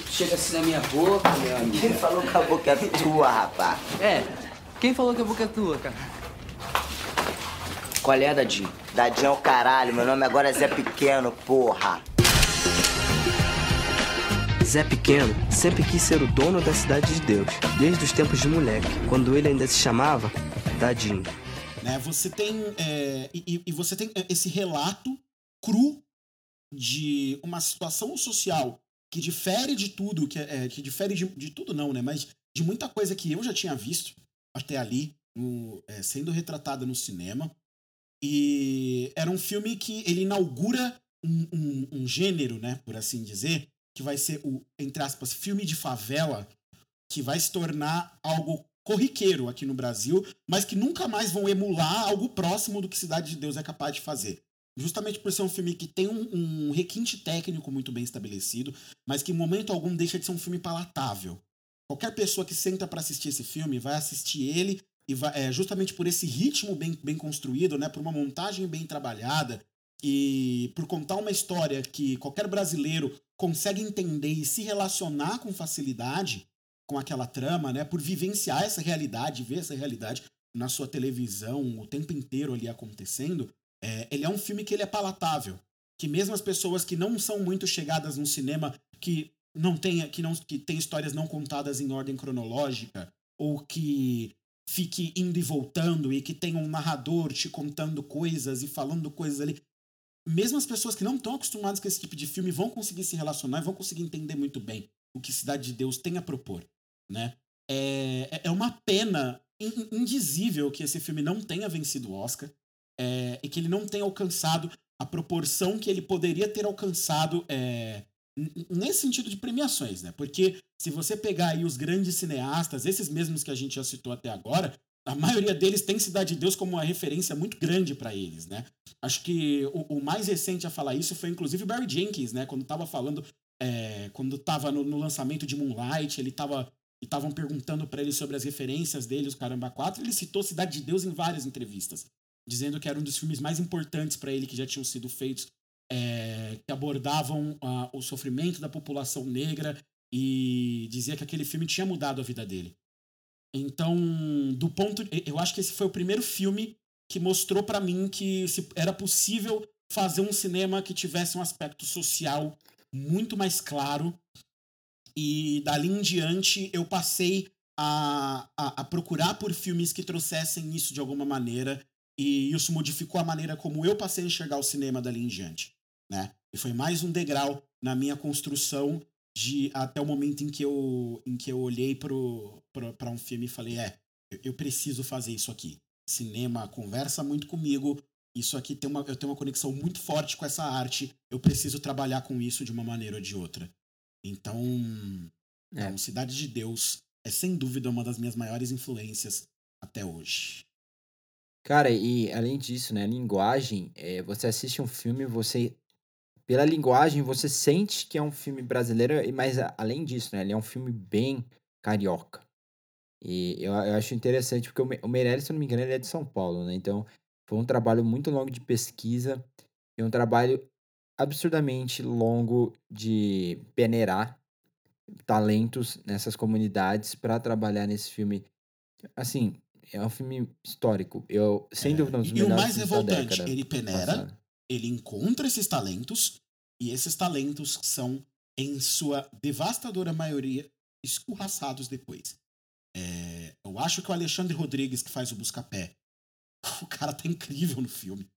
Chega assim na minha boca, meu amigo. Quem falou que a boca é tua, rapaz? É, quem falou que a boca é tua, cara? Qual é, Dadinho? Dadinho é o caralho, meu nome agora é Zé Pequeno, porra. Zé Pequeno sempre quis ser o dono da Cidade de Deus, desde os tempos de moleque, quando ele ainda se chamava Dadinho. Né, você tem é, e, e você tem esse relato cru de uma situação social que difere de tudo, que, é, que difere de, de, tudo não, né? Mas de muita coisa que eu já tinha visto até ali, no, é, sendo retratada no cinema. E era um filme que ele inaugura um, um, um, gênero, né? Por assim dizer, que vai ser o, entre aspas, filme de favela, que vai se tornar algo corriqueiro aqui no Brasil, mas que nunca mais vão emular algo próximo do que Cidade de Deus é capaz de fazer justamente por ser um filme que tem um, um, requinte técnico muito bem estabelecido, mas que em momento algum deixa de ser um filme palatável. Qualquer pessoa que senta para assistir esse filme vai assistir ele e vai, é, justamente por esse ritmo bem, bem construído, né, por uma montagem bem trabalhada e por contar uma história que qualquer brasileiro consegue entender e se relacionar com facilidade com aquela trama, né, por vivenciar essa realidade, ver essa realidade na sua televisão o tempo inteiro ali acontecendo, é, ele é um filme que ele é palatável. Que mesmo as pessoas que não são muito chegadas no cinema, que não tem, que não, que tem histórias não contadas em ordem cronológica, ou que fique indo e voltando e que tenha um narrador te contando coisas e falando coisas ali. Mesmo as pessoas que não estão acostumadas com esse tipo de filme vão conseguir se relacionar e vão conseguir entender muito bem o que Cidade de Deus tem a propor, né? É, é, é uma pena indizível que esse filme não tenha vencido o Oscar é, e que ele não tem alcançado a proporção que ele poderia ter alcançado é, nesse sentido de premiações, né? Porque se você pegar aí os grandes cineastas, esses mesmos que a gente já citou até agora, a maioria deles tem Cidade de Deus como uma referência muito grande para eles, né? Acho que o, o, mais recente a falar isso foi inclusive o Barry Jenkins, né? Quando tava falando, é, quando tava no, no, lançamento de Moonlight, ele tava estavam perguntando para ele sobre as referências dele, os Caramba 4, ele citou Cidade de Deus em várias entrevistas dizendo que era um dos filmes mais importantes para ele que já tinham sido feitos, é, que abordavam uh, o sofrimento da população negra e dizia que aquele filme tinha mudado a vida dele. Então, do ponto, eu acho que esse foi o primeiro filme que mostrou para mim que era possível fazer um cinema que tivesse um aspecto social muito mais claro. E dali em diante eu passei a, a, a, procurar por filmes que trouxessem isso de alguma maneira e isso modificou a maneira como eu passei a enxergar o cinema dali em diante, né? E foi mais um degrau na minha construção de até o momento em que eu em que eu olhei para um filme e falei, é, eu preciso fazer isso aqui. Cinema conversa muito comigo, isso aqui tem uma, eu tenho uma conexão muito forte com essa arte, eu preciso trabalhar com isso de uma maneira ou de outra. Então, é. então Cidade de Deus é sem dúvida uma das minhas maiores influências até hoje. Cara, e além disso, né, linguagem, é, você assiste um filme, você pela linguagem você sente que é um filme brasileiro, mas além disso, né, ele é um filme bem carioca. E eu, eu acho interessante porque o Meirelles, se eu não me engano, ele é de São Paulo, né? Então, foi um trabalho muito longo de pesquisa e um trabalho absurdamente longo de peneirar talentos nessas comunidades para trabalhar nesse filme. Assim, é um filme histórico. Eu, sem é. dúvida, um dos E o mais revoltante, ele peneira, passada. Ele encontra esses talentos, e esses talentos são, em sua devastadora maioria, escorraçados depois. É, eu acho que o Alexandre Rodrigues, que faz o Buscapé, o cara tá incrível no filme.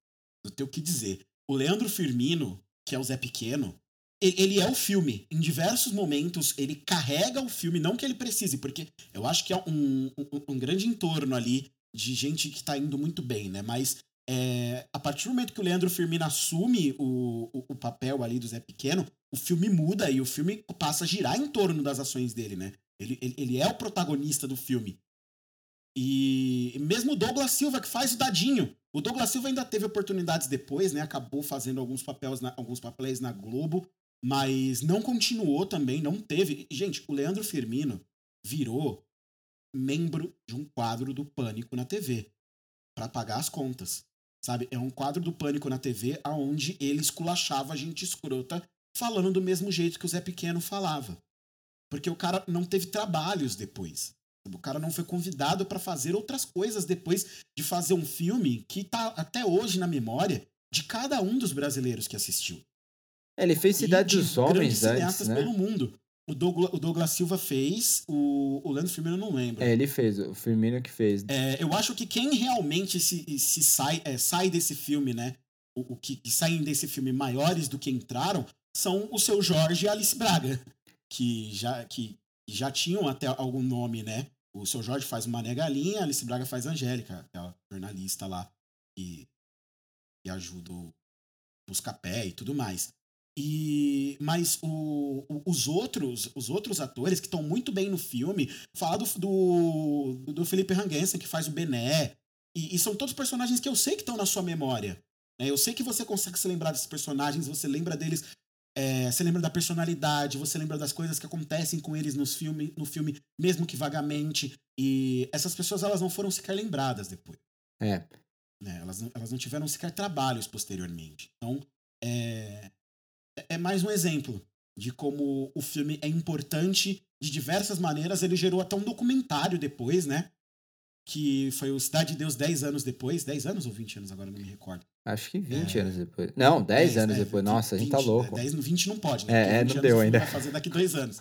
Não tenho o que dizer. O Leandro Firmino, que é o Zé Pequeno, ele é o filme. Em diversos momentos, ele carrega o filme, não que ele precise, porque eu acho que é um, um, um grande entorno ali de gente que tá indo muito bem, né? Mas é, a partir do momento que o Leandro Firmino assume o, o, o, papel ali do Zé Pequeno, o filme muda e o filme passa a girar em torno das ações dele, né? Ele, ele, ele é o protagonista do filme. E mesmo o Douglas Silva, que faz o dadinho. O Douglas Silva ainda teve oportunidades depois, né? Acabou fazendo alguns papéis na, alguns papéis na Globo mas não continuou também, não teve. Gente, o Leandro Firmino virou membro de um quadro do Pânico na TV para pagar as contas. Sabe? É um quadro do Pânico na TV aonde ele esculachava a gente escrota falando do mesmo jeito que o Zé Pequeno falava. Porque o cara não teve trabalhos depois. O cara não foi convidado para fazer outras coisas depois de fazer um filme que tá até hoje na memória de cada um dos brasileiros que assistiu. É, ele fez Cidade dos Homens antes, né? pelo mundo. O Douglas, o Douglas, Silva fez, o, o Leandro Firmino não lembro. É, ele fez, o Firmino que fez. É, eu acho que quem realmente se, se sai, é, sai desse filme, né? O, o que, que, saem desse filme maiores do que entraram são o seu Jorge e a Alice Braga, que já, que já tinham até algum nome, né? O seu Jorge faz uma Galinha, a Alice Braga faz Angélica, aquela jornalista lá que, que ajuda o Buscapé e tudo mais. E, mas o, o, os outros os outros atores que estão muito bem no filme, falar do, do, do Felipe Rangensen, que faz o Bené, e, e, são todos personagens que eu sei que estão na sua memória. Né? Eu sei que você consegue se lembrar desses personagens, você lembra deles, é, você lembra da personalidade, você lembra das coisas que acontecem com eles nos filme, no filme, mesmo que vagamente. E essas pessoas elas não foram sequer lembradas depois. É. Né? Elas, não, elas não tiveram sequer trabalhos posteriormente. Então, é, é mais um exemplo de como o filme é importante de diversas maneiras. Ele gerou até um documentário depois, né? Que foi o Cidade de Deus 10 anos depois. 10 anos ou 20 anos agora, não me recordo. Acho que 20 é... anos depois. Não, 10, 10 anos é, depois. Nossa, 20, a gente tá louco. 10 no 20 não pode, né? É, é não deu ainda. Vai fazer daqui dois anos.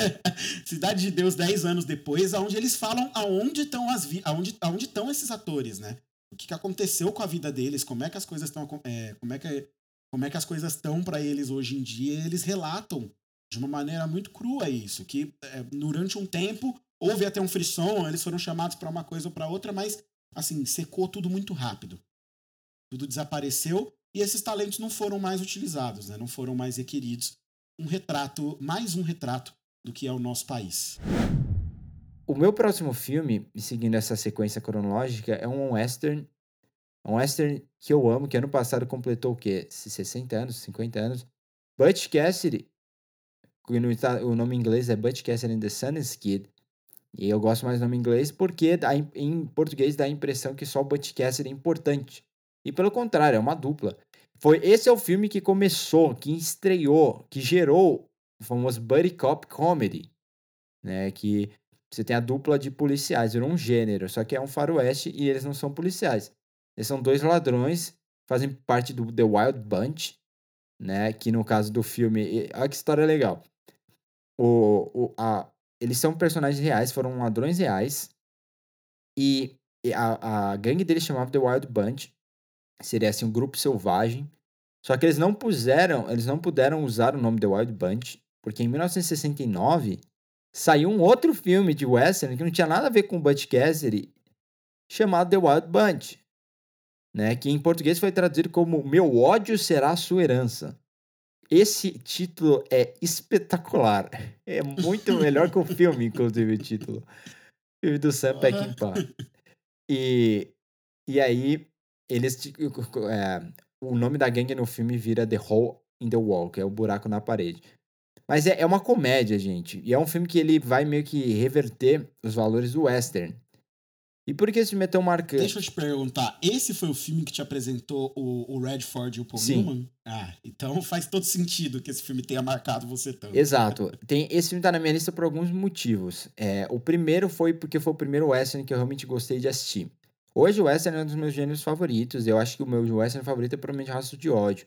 Cidade de Deus 10 anos depois, onde eles falam aonde estão as vi aonde, aonde estão esses atores, né? O que, que aconteceu com a vida deles, como é que as coisas estão. É, como é que como é que as coisas estão para eles hoje em dia, eles relatam de uma maneira muito crua isso, que é, durante um tempo houve até um frisson, eles foram chamados para uma coisa ou para outra, mas assim, secou tudo muito rápido. Tudo desapareceu e esses talentos não foram mais utilizados, né? não foram mais requeridos. Um retrato, mais um retrato do que é o nosso país. O meu próximo filme, seguindo essa sequência cronológica, é um western um western que eu amo, que ano passado completou o quê? 60 anos, 50 anos. Butch Cassidy, o nome em inglês é Butch Cassidy and the Sundance Kid. E eu gosto mais do nome em inglês porque em português dá a impressão que só o Butch Cassidy é importante. E pelo contrário, é uma dupla. Foi esse é o filme que começou, que estreou, que gerou o famoso buddy cop comedy, né, que você tem a dupla de policiais, virou um gênero, só que é um faroeste e eles não são policiais. Eles são dois ladrões, fazem parte do The Wild Bunch, né? Que no caso do filme. Olha que história legal. O, o, a, eles são personagens reais, foram ladrões reais. E a, a gangue deles chamava The Wild Bunch. Seria assim um grupo selvagem. Só que eles não puseram, eles não puderam usar o nome The Wild Bunch, porque em 1969 saiu um outro filme de western que não tinha nada a ver com Butch Cassidy, chamado The Wild Bunch né, que em português foi traduzido como Meu ódio será a sua herança. Esse título é espetacular. É muito melhor que o filme, inclusive, o título. O filme do Sam Peckinpah. E, e aí, eles. É, o nome da gangue no filme vira The Hole in the Wall, que é o buraco na parede. Mas é, é uma comédia, gente. E é um filme que ele vai meio que reverter os valores do western. E por que esse filme é tão marcante? Deixa eu te perguntar, esse foi o filme que te apresentou o, o Redford e o Paul Sim. Newman? Ah, então faz todo sentido que esse filme tenha marcado você tanto. Exato. Tem, esse filme tá na minha lista por alguns motivos. É, o primeiro foi porque foi o primeiro western que eu realmente gostei de assistir. Hoje o western é um dos meus gêneros favoritos. Eu acho que o meu western favorito é provavelmente Rastro de Ódio.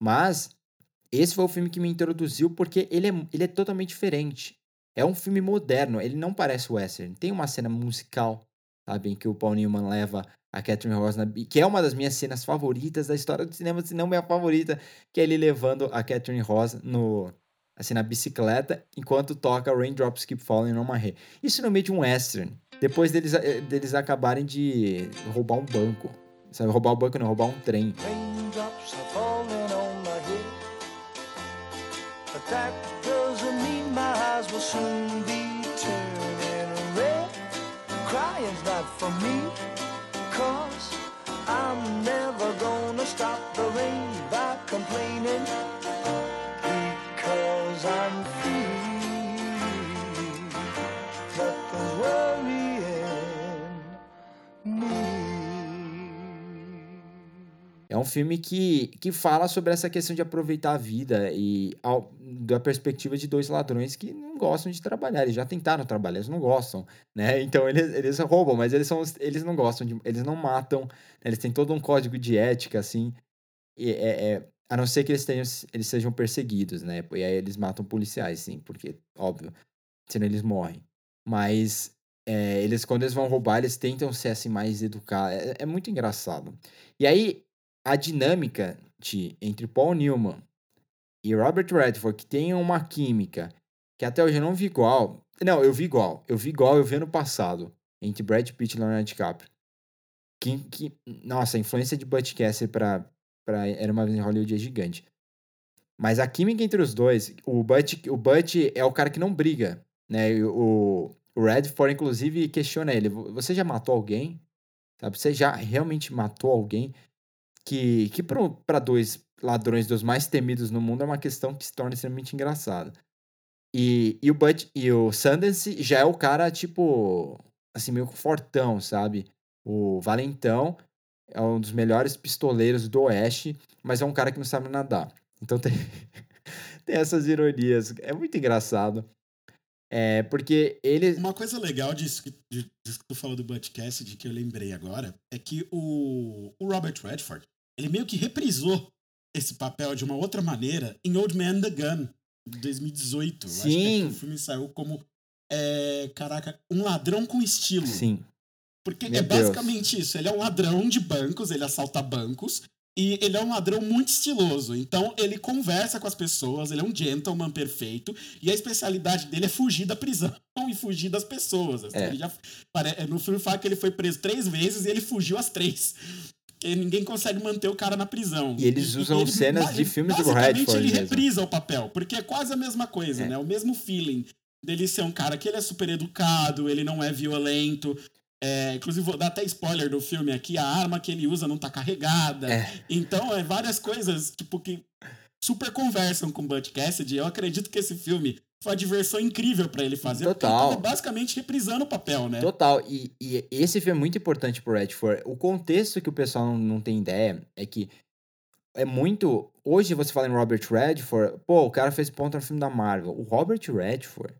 Mas esse foi o filme que me introduziu porque ele é, ele é totalmente diferente. É um filme moderno, ele não parece western. Tem uma cena musical sabe? Em que o Paul Newman leva a Catherine na, que é uma das minhas cenas favoritas da história do cinema, se não minha favorita, que é ele levando a Catherine Ross no, assim, na bicicleta, enquanto toca Raindrops Keep Falling on My Head. Isso no meio de um western, depois deles, eh, deles acabarem de roubar um banco. Sabe, roubar o banco não, roubar um trem. Raindrops falling on my head. But that doesn't mean my eyes will soon be Not for me, cause I'm never gonna stop the rain by complaining. Because I'm um filme que, que fala sobre essa questão de aproveitar a vida e ao, da perspectiva de dois ladrões que não gostam de trabalhar. Eles já tentaram trabalhar, eles não gostam, né? Então eles, eles roubam, mas eles, são, eles não gostam, de, eles não matam. Né? Eles têm todo um código de ética, assim. E, é, é, a não ser que eles, tenham, eles sejam perseguidos, né? E aí eles matam policiais, sim, porque, óbvio, senão eles morrem. Mas é, eles, quando eles vão roubar, eles tentam ser assim mais educados. É, é muito engraçado. E aí, a dinâmica de, entre Paul Newman e Robert Redford, que tem uma química que até hoje eu não vi igual. Não, eu vi igual. Eu vi igual, eu vi ano passado, entre Brad Pitt e Leonardo DiCaprio. Que, que, nossa, a influência de Butch Cassidy pra, pra Era Uma Vez em Hollywood é gigante. Mas a química entre os dois, o Butch, o Butch é o cara que não briga, né? O, o Redford, inclusive, questiona ele. Você já matou alguém? Sabe? Você já realmente matou alguém? Que, que para dois ladrões dos mais temidos no mundo é uma questão que se torna extremamente engraçada. E, e, o Bud, e o Sundance já é o cara, tipo, assim, meio fortão, sabe? O Valentão é um dos melhores pistoleiros do Oeste, mas é um cara que não sabe nadar. Então tem, tem essas ironias. É muito engraçado. É, porque ele. Uma coisa legal disso que, disso que tu falou do Butch Cassidy, que eu lembrei agora, é que o, o Robert Redford, ele meio que reprisou esse papel de uma outra maneira em Old Man the Gun, de 2018. Sim. acho que, é o filme saiu como, é, caraca, um ladrão com estilo. Sim. Porque Meu é basicamente isso. Ele é um ladrão de bancos, ele assalta bancos. E ele é um ladrão muito estiloso. Então, ele conversa com as pessoas, ele é um gentleman perfeito. E a especialidade dele é fugir da prisão e fugir das pessoas. Assim, É. ele já, no filme fala que ele foi preso três vezes e ele fugiu as três. Porque ninguém consegue manter o cara na prisão. E eles usam ele- cenas de filmes do basicamente, Redford ele mesmo. reprisa o papel, porque é quase a mesma coisa, É. né? O mesmo feeling dele ser um cara que ele é super educado, ele não é violento. É, inclusive, vou dar até spoiler do filme aqui: a arma que ele usa não tá carregada. É. Então, é várias coisas, tipo, que super conversam com o Butch Cassidy. Eu acredito que esse filme uma diversão incrível pra ele fazer. Total. Ele basicamente reprisando o papel, né? Total. E, e esse filme é muito importante pro Redford. O contexto que o pessoal não, não tem ideia é que é muito. Hoje você fala em Robert Redford, pô, o cara fez ponta no filme da Marvel. O Robert Redford.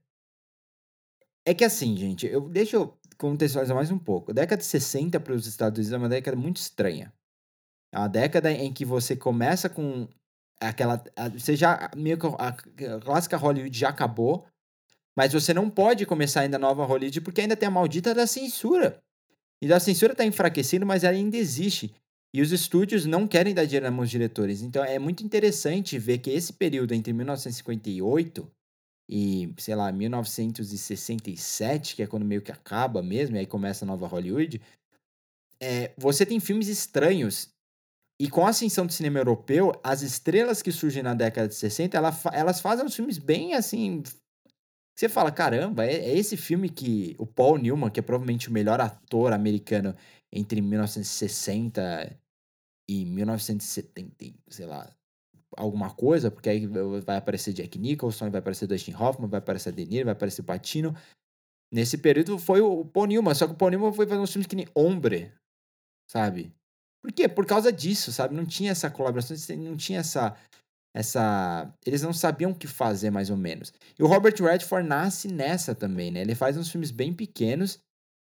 É que assim, gente, eu, deixa eu contextualizar mais um pouco. A década de 60 para os Estados Unidos é uma década muito estranha. É uma década em que você começa com aquela. Você já. Meio que a, clássica Hollywood já acabou. Mas você não pode começar ainda a nova Hollywood porque ainda tem a maldita da censura. E a censura está enfraquecendo, mas ela ainda existe. E os estúdios não querem dar dinheiro na mão dos diretores. Então é muito interessante ver que esse período entre 1958 e, sei lá, 1967, que é quando meio que acaba mesmo, e aí começa a nova Hollywood, é, você tem filmes estranhos. E com a ascensão do cinema europeu, as estrelas que surgem na década de 60, ela elas fazem uns filmes bem assim. Você fala, caramba, é, é esse filme que o Paul Newman, que é provavelmente o melhor ator americano entre 1960 e 1970, e, sei lá, alguma coisa, porque aí vai aparecer Jack Nicholson, vai aparecer Dustin Hoffman, vai aparecer De Niro, vai aparecer Patino. Nesse período foi o Paul Newman, só que o Paul Newman foi fazer uns filmes que nem Hombre, sabe? Por quê? Por causa disso, sabe? Não tinha essa colaboração, não tinha essa essa eles não sabiam o que fazer mais ou menos. E o Robert Redford nasce nessa também, né? Ele faz uns filmes bem pequenos,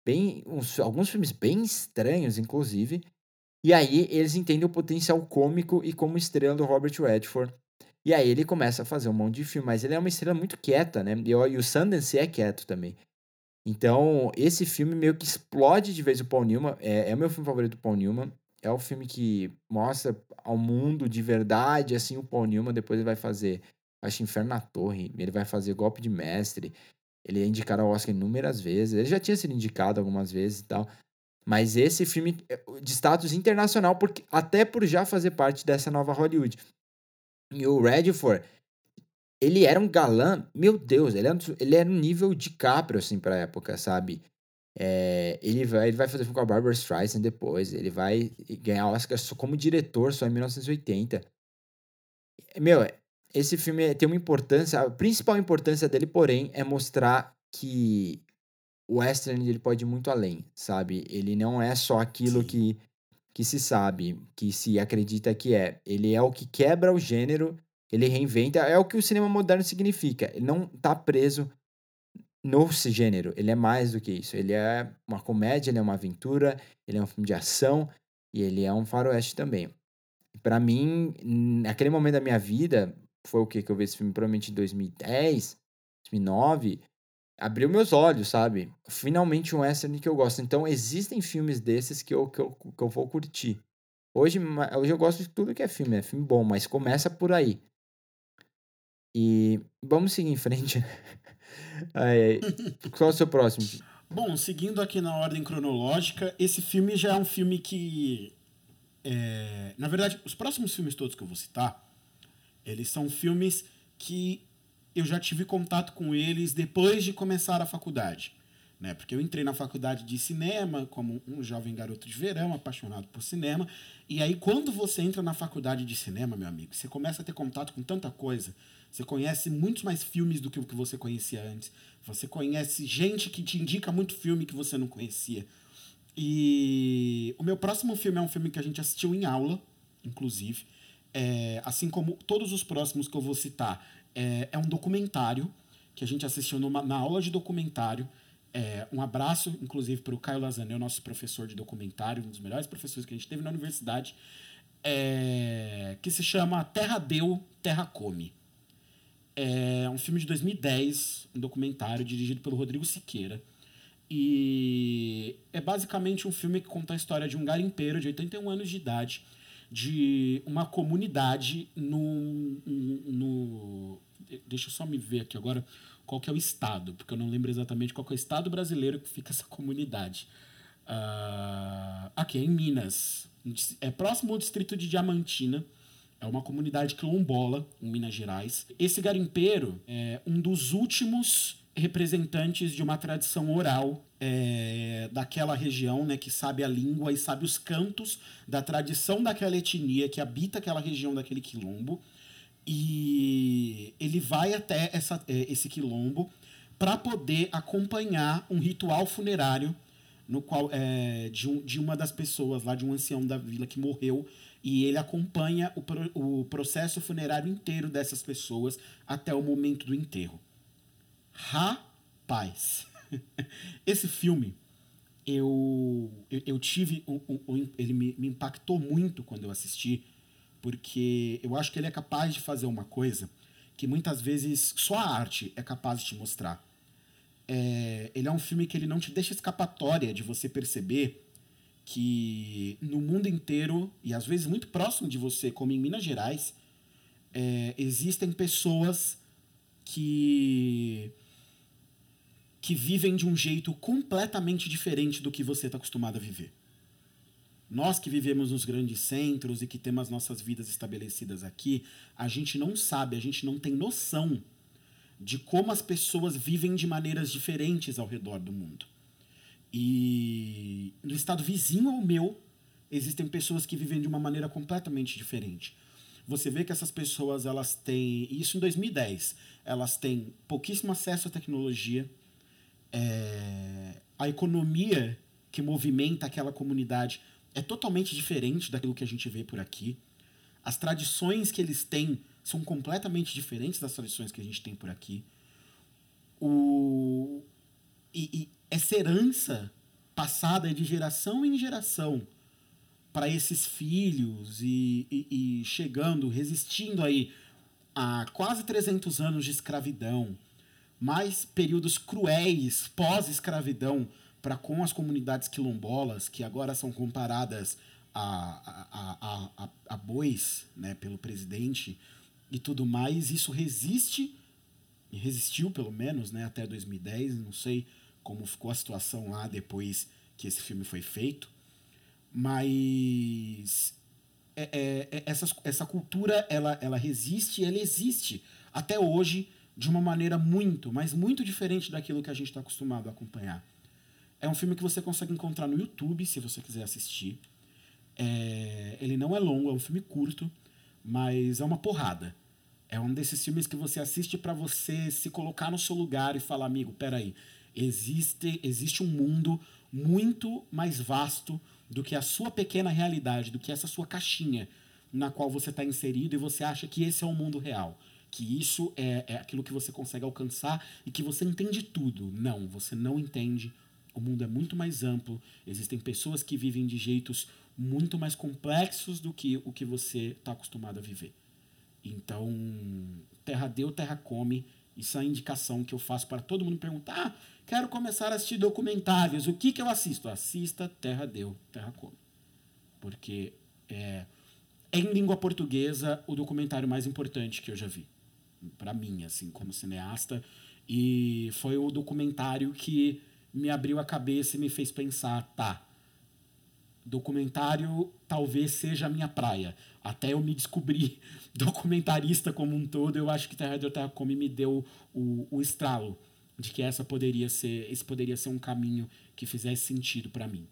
bem uns- alguns filmes bem estranhos inclusive. E aí eles entendem o potencial cômico e como estrela do Robert Redford. E aí ele começa a fazer um monte de filme, mas ele é uma estrela muito quieta, né? E, o- e o Sundance é quieto também. Então, esse filme meio que explode de vez o Paul Newman. É, é o meu filme favorito do Paul Newman. É o filme que mostra ao mundo de verdade, assim, o Paul Newman. Depois ele vai fazer, acho, Inferno na Torre. Ele vai fazer Golpe de Mestre. Ele é indicado ao Oscar inúmeras vezes. Ele já tinha sido indicado algumas vezes e tal. Mas esse filme é de status internacional, porque, até por já fazer parte dessa nova Hollywood. E o Redford, ele era um galã, meu Deus, ele era, ele era um nível de Caprio, assim, pra época, sabe? É, ele, vai, ele vai fazer filme com a Barbara Streisand depois, ele vai ganhar Oscar só como diretor só em 1980. Meu, esse filme tem uma importância, a principal importância dele, porém, é mostrar que o western ele pode ir muito além, sabe? Ele não é só aquilo que, que se sabe, que se acredita que é. Ele é o que quebra o gênero, ele reinventa, é o que o cinema moderno significa. Ele não tá preso no gênero, ele é mais do que isso. Ele é uma comédia, ele é uma aventura, ele é um filme de ação e ele é um faroeste também. Para mim, naquele momento da minha vida, foi o que que eu vi esse filme provavelmente em 2010, 2009, abriu meus olhos, sabe? Finalmente um western que eu gosto. Então existem filmes desses que eu, que eu, que eu vou curtir. Hoje, hoje eu gosto de tudo que é filme, é filme bom, mas começa por aí. E vamos seguir em frente. aí, qual é o seu próximo? Bom, seguindo aqui na ordem cronológica, esse filme já é um filme que. É... Na verdade, os próximos filmes todos que eu vou citar, eles são filmes que eu já tive contato com eles depois de começar a faculdade. Né? Porque eu entrei na faculdade de cinema como um jovem garoto de verão, apaixonado por cinema. E aí, quando você entra na faculdade de cinema, meu amigo, você começa a ter contato com tanta coisa. Você conhece muitos mais filmes do que o que você conhecia antes. Você conhece gente que te indica muito filme que você não conhecia. E o meu próximo filme é um filme que a gente assistiu em aula, inclusive. É, assim como todos os próximos que eu vou citar, é, é um documentário que a gente assistiu numa, na aula de documentário. É, um abraço, inclusive, para o Caio Lazanel, nosso professor de documentário, um dos melhores professores que a gente teve na universidade, é, que se chama Terra Deu, Terra Come. É um filme de 2010, um documentário dirigido pelo Rodrigo Siqueira. E é basicamente um filme que conta a história de um garimpeiro de 81 anos de idade de uma comunidade no, no. Deixa eu só me ver aqui agora qual que é o estado, porque eu não lembro exatamente qual que é o estado brasileiro que fica essa comunidade. Uh, aqui, é em Minas. É próximo ao distrito de Diamantina. É uma comunidade quilombola, em Minas Gerais. Esse garimpeiro é um dos últimos representantes de uma tradição oral é, daquela região, né, que sabe a língua e sabe os cantos da tradição daquela etnia que habita aquela região daquele quilombo. E ele vai até essa, é, esse quilombo para poder acompanhar um ritual funerário no qual é, de, um, de uma das pessoas lá, de um ancião da vila que morreu, e ele acompanha o, o processo funerário inteiro dessas pessoas até o momento do enterro. Rapaz, esse filme eu, eu, eu tive. Um, um, ele me, me impactou muito quando eu assisti, porque eu acho que ele é capaz de fazer uma coisa que muitas vezes só a arte é capaz de te mostrar. É, ele é um filme que ele não te deixa escapatória de você perceber que no mundo inteiro, e às vezes muito próximo de você, como em Minas Gerais, é, existem pessoas que que vivem de um jeito completamente diferente do que você está acostumado a viver. Nós que vivemos nos grandes centros e que temos as nossas vidas estabelecidas aqui, a gente não sabe, a gente não tem noção de como as pessoas vivem de maneiras diferentes ao redor do mundo. E no estado vizinho ao meu, existem pessoas que vivem de uma maneira completamente diferente. Você vê que essas pessoas, elas têm, isso em 2010, elas têm pouquíssimo acesso à tecnologia, é, a economia que movimenta aquela comunidade é totalmente diferente daquilo que a gente vê por aqui. As tradições que eles têm são completamente diferentes das tradições que a gente tem por aqui. O, e, e essa herança passada de geração em geração para esses filhos e, e, e, chegando, resistindo aí a quase 300 anos de escravidão, mais períodos cruéis pós-escravidão para com as comunidades quilombolas, que agora são comparadas a, a, a, a, bois né, pelo presidente e tudo mais, isso resiste, resistiu pelo menos né, até 2010, não sei como ficou a situação lá depois que esse filme foi feito, mas é, é, é, essa, essa cultura ela, ela resiste, ela existe até hoje de uma maneira muito, mas muito diferente daquilo que a gente está acostumado a acompanhar. É um filme que você consegue encontrar no YouTube, se você quiser assistir. É, ele não é longo, é um filme curto, mas é uma porrada. É um desses filmes que você assiste para você se colocar no seu lugar e falar, amigo, peraí, existe, existe um mundo muito mais vasto do que a sua pequena realidade, do que essa sua caixinha na qual você está inserido e você acha que esse é o mundo real. Que isso é, é aquilo que você consegue alcançar e que você entende tudo. Não, você não entende. O mundo é muito mais amplo. Existem pessoas que vivem de jeitos muito mais complexos do que o que você está acostumado a viver. Então, terra deu, terra come. Isso é a indicação que eu faço para todo mundo perguntar: ah, quero começar a assistir documentários, o que, que eu assisto? Assista Terra Deu, Terra Come. Porque é, em língua portuguesa, o documentário mais importante que eu já vi. para mim, assim, como cineasta. E foi o documentário que me abriu a cabeça e me fez pensar, tá, documentário talvez seja a minha praia. Até eu me descobrir documentarista como um todo, eu acho que Terra de Terra Come me deu o, o estralo de que essa poderia ser, esse poderia ser um caminho que fizesse sentido para mim.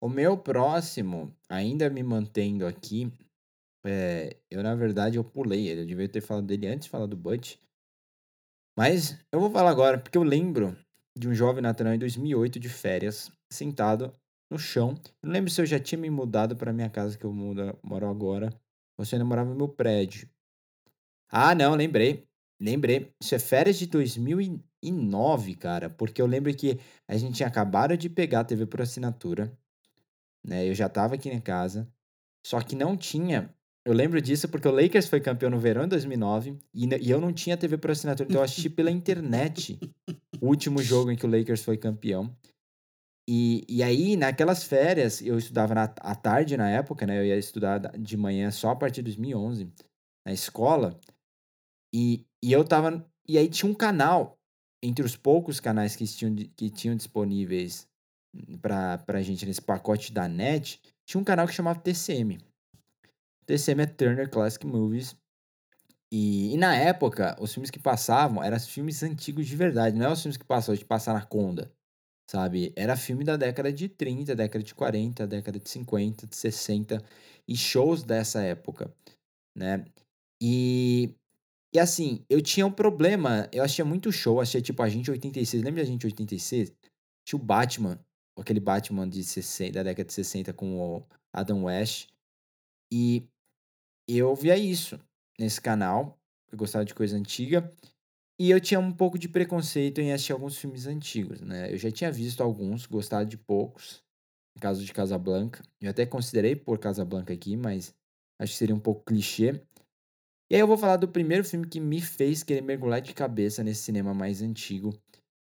O meu próximo, ainda me mantendo aqui, é, eu na verdade eu pulei ele, eu devia ter falado dele antes de falar do Butch. Mas eu vou falar agora, porque eu lembro de um jovem Nathanael em 2008 de férias, sentado no chão. Não lembro se eu já tinha me mudado para minha casa que eu moro agora, ou se eu ainda morava no meu prédio. Ah, não, lembrei. Lembrei. Isso é férias de 2009, cara, porque eu lembro que a gente tinha acabado de pegar a TV por assinatura, né? Eu já tava aqui em casa, só que não tinha. Eu lembro disso porque o Lakers foi campeão no verão de 2009 e, e eu não tinha TV por assinatura, então eu assisti pela internet o último jogo em que o Lakers foi campeão. E, e aí, naquelas férias, eu estudava na, à tarde na época, né? Eu ia estudar de manhã só a partir de 2011 na escola. E, e eu tava. E aí tinha um canal, entre os poucos canais que tinham, que tinham disponíveis pra, pra gente nesse pacote da net, tinha um canal que chamava TCM. TCM é Turner Classic Movies. E, e, na época, os filmes que passavam eram filmes antigos de verdade, não é os filmes que passavam de passar na Conda sabe? Era filme da década de 30, década de 40, década de 50, de 60 e shows dessa época, né? E e assim, eu tinha um problema, eu achei muito show, achei tipo a gente 86, lembra a gente 86? Tinha o Batman, aquele Batman de 60, da década de 60 com o Adam West. E eu via isso nesse canal, eu gostava de coisa antiga. E eu tinha um pouco de preconceito em assistir alguns filmes antigos, né? Eu já tinha visto alguns, gostado de poucos. No caso de Casablanca. Eu até considerei pôr Casablanca aqui, mas acho que seria um pouco clichê. E aí eu vou falar do primeiro filme que me fez querer mergulhar de cabeça nesse cinema mais antigo.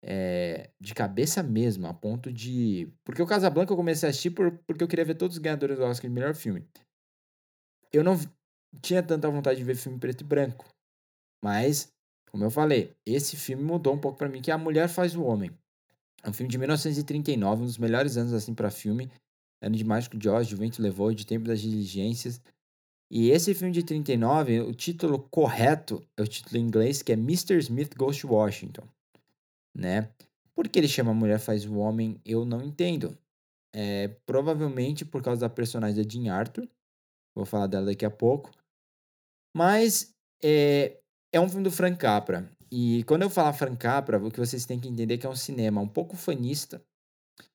É, de cabeça mesmo, a ponto de. Porque o Casablanca eu comecei a assistir por, porque eu queria ver todos os ganhadores do Oscar de melhor filme. Eu não tinha tanta vontade de ver filme preto e branco. Mas como eu falei, esse filme mudou um pouco para mim, que é A Mulher Faz o Homem. É um filme de 1939, um dos melhores anos assim para filme. Ano de Mágico de Oz, O Vento Levou, De Tempo das Diligências. E esse filme de 39, o título correto é o título em inglês, que é Mr. Smith Goes to Washington. Né? Por que ele chama Mulher Faz o Homem, eu não entendo. É, provavelmente por causa da personagem da Jean Arthur. Vou falar dela daqui a pouco. Mas é, é um filme do Frank Capra. E quando eu falar Frank Capra, o que vocês têm que entender é que é um cinema um pouco fanista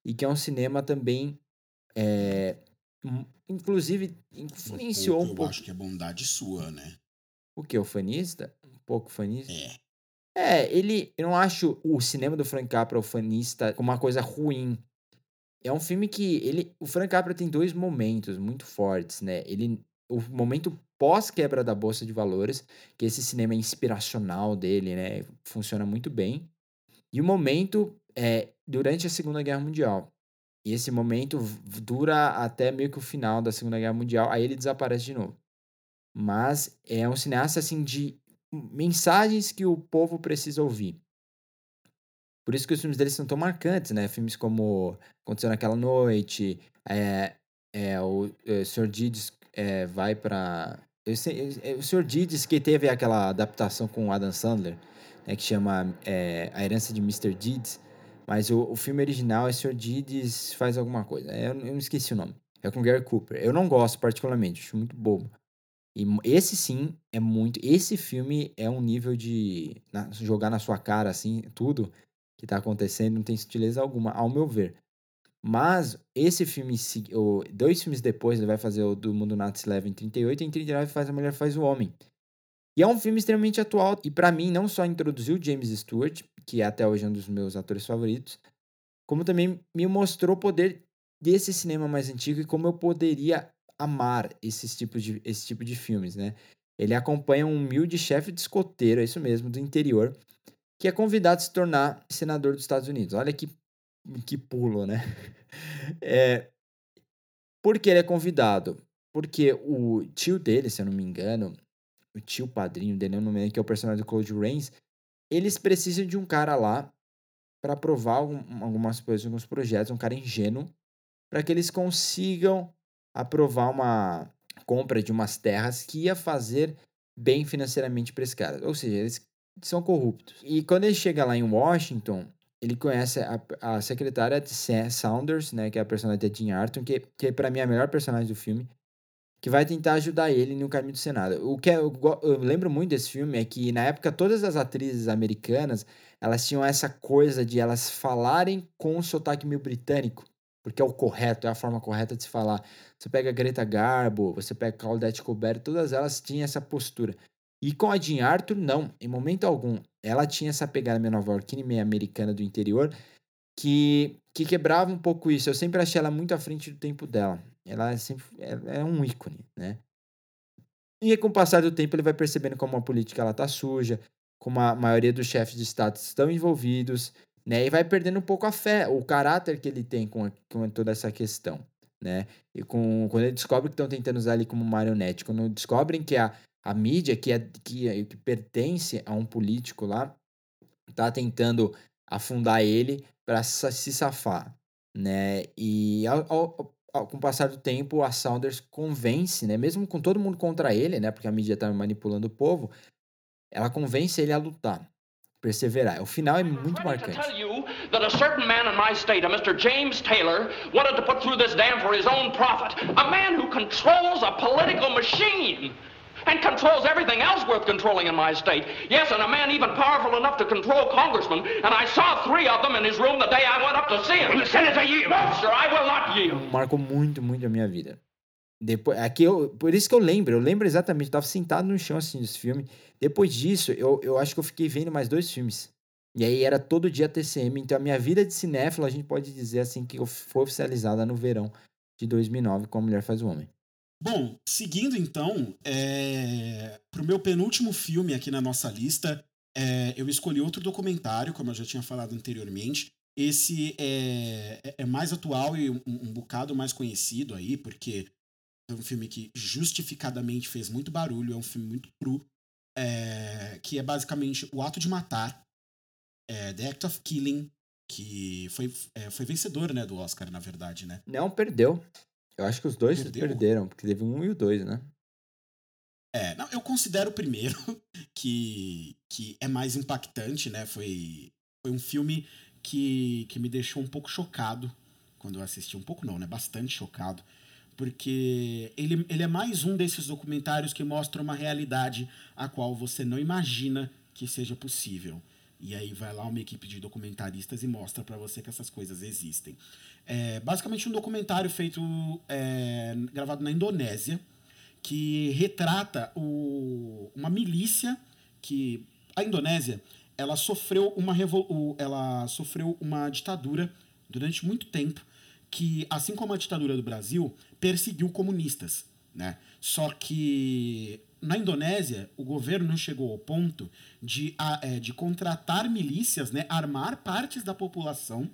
e que é um cinema também, é, inclusive, influenciou um, pouco, um pouco. Eu acho que é bondade sua, né? O que? O fanista? Um pouco fanista? É. É, ele. Eu não acho o cinema do Frank Capra, o fanista, uma coisa ruim. É um filme que ele. O Frank Capra tem dois momentos muito fortes, né? Ele. O momento pós-quebra da Bolsa de Valores, que esse cinema inspiracional dele, né, funciona muito bem, e o momento é durante a Segunda Guerra Mundial. E esse momento dura até meio que o final da Segunda Guerra Mundial, aí ele desaparece de novo. Mas é um cineasta assim de mensagens que o povo precisa ouvir. Por isso que os filmes dele são tão marcantes, né? Filmes como Aconteceu Naquela Noite, é, é, o, é, o Sr. Dides é, vai para o Sr. Dides que teve aquela adaptação com o Adam Sandler, né, que chama é, A Herança de Mr. Deeds, mas o, o filme original é Sr. Deeds faz alguma coisa, eu, eu não esqueci o nome, é com Gary Cooper. Eu não gosto particularmente, acho muito bobo. E esse sim é muito. Esse filme é um nível de na, jogar na sua cara, assim, tudo que tá acontecendo, não tem sutileza alguma, ao meu ver. Mas esse filme, dois filmes depois, ele vai fazer o do Mundo Nazi Leve em 38 e em 39 faz A Mulher Faz o Homem. E é um filme extremamente atual e para mim não só introduziu James Stewart, que é até hoje um dos meus atores favoritos, como também me mostrou o poder desse cinema mais antigo e como eu poderia amar esses tipos de, esse tipo de filmes, né? Ele acompanha um humilde chefe de escoteiro, é isso mesmo, do interior, que é convidado a se tornar senador dos Estados Unidos. Olha que, que pulo, né? É, por que ele é convidado? Porque o tio dele, se eu não me engano, o tio padrinho dele, eu não lembro, que é o personagem do Claude Rains, eles precisam de um cara lá para aprovar algumas coisas, alguns projetos, um cara ingênuo, para que eles consigam aprovar uma compra de umas terras que ia fazer bem financeiramente para esse cara. Ou seja, eles são corruptos. E quando ele chega lá em Washington, ele conhece a, a secretária de Saunders, né, que é a personagem de Jean Arthur, que, que para mim é a melhor personagem do filme, que vai tentar ajudar ele no caminho do Senado. O que é, eu, eu lembro muito desse filme é que na época todas as atrizes americanas, elas tinham essa coisa de elas falarem com um sotaque meio britânico porque é o correto, é a forma correta de se falar. Você pega Greta Garbo, você pega Claudette Colbert, todas elas tinham essa postura. E com a Jean Arthur, não, em momento algum. Ela tinha essa pegada meio nova yorkina meio americana do interior, que, que quebrava um pouco isso. Eu sempre achei ela muito à frente do tempo dela. Ela é, sempre, é, é um ícone, né? E com o passar do tempo ele vai percebendo como a política ela tá suja, como a maioria dos chefes de estado estão envolvidos, né? E vai perdendo um pouco a fé, o caráter que ele tem com, com toda essa questão, né? E com, quando ele descobre que estão tentando usar ele como marionete, quando descobrem que a, a mídia, que, é, que, que pertence a um político lá, tá tentando afundar ele para se safar, né? E ao, ao, com o passar do tempo, a Saunders convence, né? Mesmo com todo mundo contra ele, né? Porque a mídia tá manipulando o povo, ela convence ele a lutar perseverar. O final é muito marcante. that a certain man in my state, a Mr. James Taylor, wanted to put through this dam for his own profit. A man who controls a political machine and controls everything else worth controlling in my state. Yes, and a man even powerful enough to control congressmen. And I saw three of them in his room the day I went up to see him. Senator, yield. No, sir, I will not yield. Marcou muito, muito a minha vida. Depois, aqui eu, por isso que eu lembro, eu lembro exatamente, eu tava sentado no chão assim desse filme. Depois disso, eu, eu acho que eu fiquei vendo mais dois filmes. E aí era todo dia TCM, então a minha vida de cinéfilo, a gente pode dizer assim que foi oficializada no verão de 2009 com A Mulher Faz o Homem. Bom, seguindo então, é... pro meu penúltimo filme aqui na nossa lista, é... eu escolhi outro documentário, como eu já tinha falado anteriormente. Esse é, é, é mais atual e um, um bocado mais conhecido aí, porque é um filme que justificadamente fez muito barulho, é um filme muito cru, é, que é basicamente O Ato de Matar, é, The Act of Killing, que foi, é, foi vencedor né, do Oscar, na verdade, né? Não, perdeu. Eu acho que os dois perdeu? perderam, porque teve um e o dois, né? É, não, eu considero o primeiro, que, que é mais impactante, né? Foi, foi um filme que, que me deixou um pouco chocado quando eu assisti. Um pouco não, né? Bastante chocado porque ele, ele é mais um desses documentários que mostra uma realidade a qual você não imagina que seja possível. E aí vai lá uma equipe de documentaristas e mostra para você que essas coisas existem. É basicamente um documentário feito, é, gravado na Indonésia, que retrata o, uma milícia que a Indonésia ela sofreu uma ela sofreu uma ditadura durante muito tempo que, assim como a ditadura do Brasil, perseguiu comunistas. né? Só que na Indonésia, o governo chegou ao ponto de, é, de contratar milícias, né, armar partes da população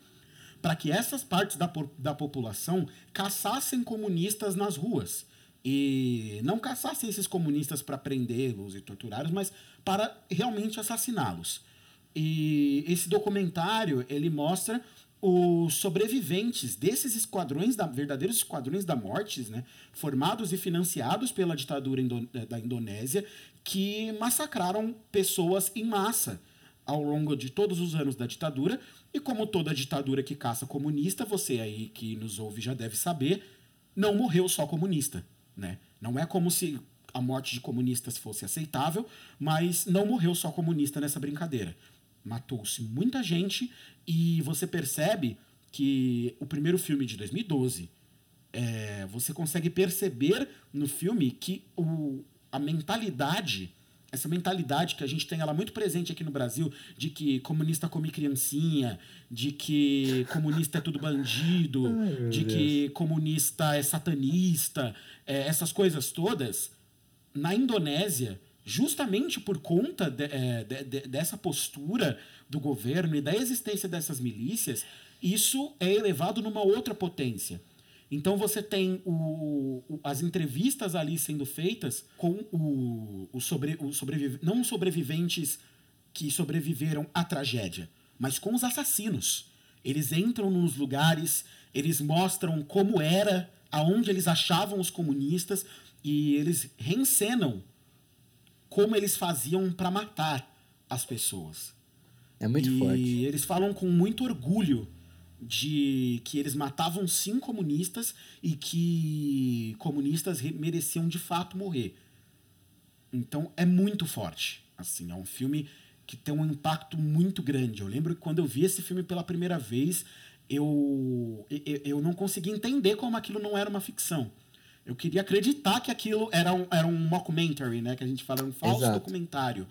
para que essas partes da, da população caçassem comunistas nas ruas. E não caçassem esses comunistas para prendê-los e torturá-los, mas para realmente assassiná-los. E esse documentário ele mostra os sobreviventes desses esquadrões, da, verdadeiros esquadrões da morte, né, formados e financiados pela ditadura indo, da Indonésia, que massacraram pessoas em massa ao longo de todos os anos da ditadura. E como toda ditadura que caça comunista, você aí que nos ouve já deve saber, não morreu só comunista. Né? Não é como se a morte de comunistas fosse aceitável, mas não morreu só comunista nessa brincadeira matou-se muita gente e você percebe que o primeiro filme de 2012 é, você consegue perceber no filme que o, a mentalidade essa mentalidade que a gente tem ela muito presente aqui no Brasil de que comunista come criancinha, de que comunista é tudo bandido, Ai, de Deus. que comunista é satanista, é, essas coisas todas, na Indonésia justamente por conta de, é, de, de, dessa postura do governo e da existência dessas milícias, isso é elevado numa outra potência. Então você tem o, o, as entrevistas ali sendo feitas com o, o, sobre, o sobreviv, não sobreviventes que sobreviveram à tragédia, mas com os assassinos. Eles entram nos lugares, eles mostram como era, aonde eles achavam os comunistas e eles reencenam como eles faziam para matar as pessoas. É muito e forte. E eles falam com muito orgulho de que eles matavam sim comunistas e que comunistas mereciam de fato morrer. Então é muito forte. Assim, é um filme que tem um impacto muito grande. Eu lembro que quando eu vi esse filme pela primeira vez, eu, eu, eu não consegui entender como aquilo não era uma ficção. Eu queria acreditar que aquilo era um, era um mockumentary, né? Que a gente fala, um falso Exato. documentário.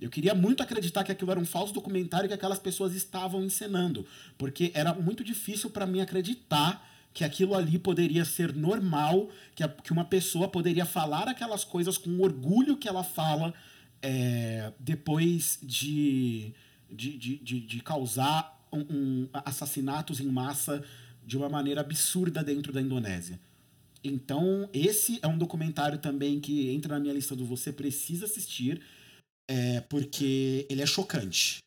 Eu queria muito acreditar que aquilo era um falso documentário que aquelas pessoas estavam encenando, porque era muito difícil para mim acreditar que aquilo ali poderia ser normal, que, a, que uma pessoa poderia falar aquelas coisas com o orgulho que ela fala é, depois de, de, de, de, de causar um, um, assassinatos em massa de uma maneira absurda dentro da Indonésia. Então, esse é um documentário também que entra na minha lista do você precisa assistir, é, porque ele é chocante.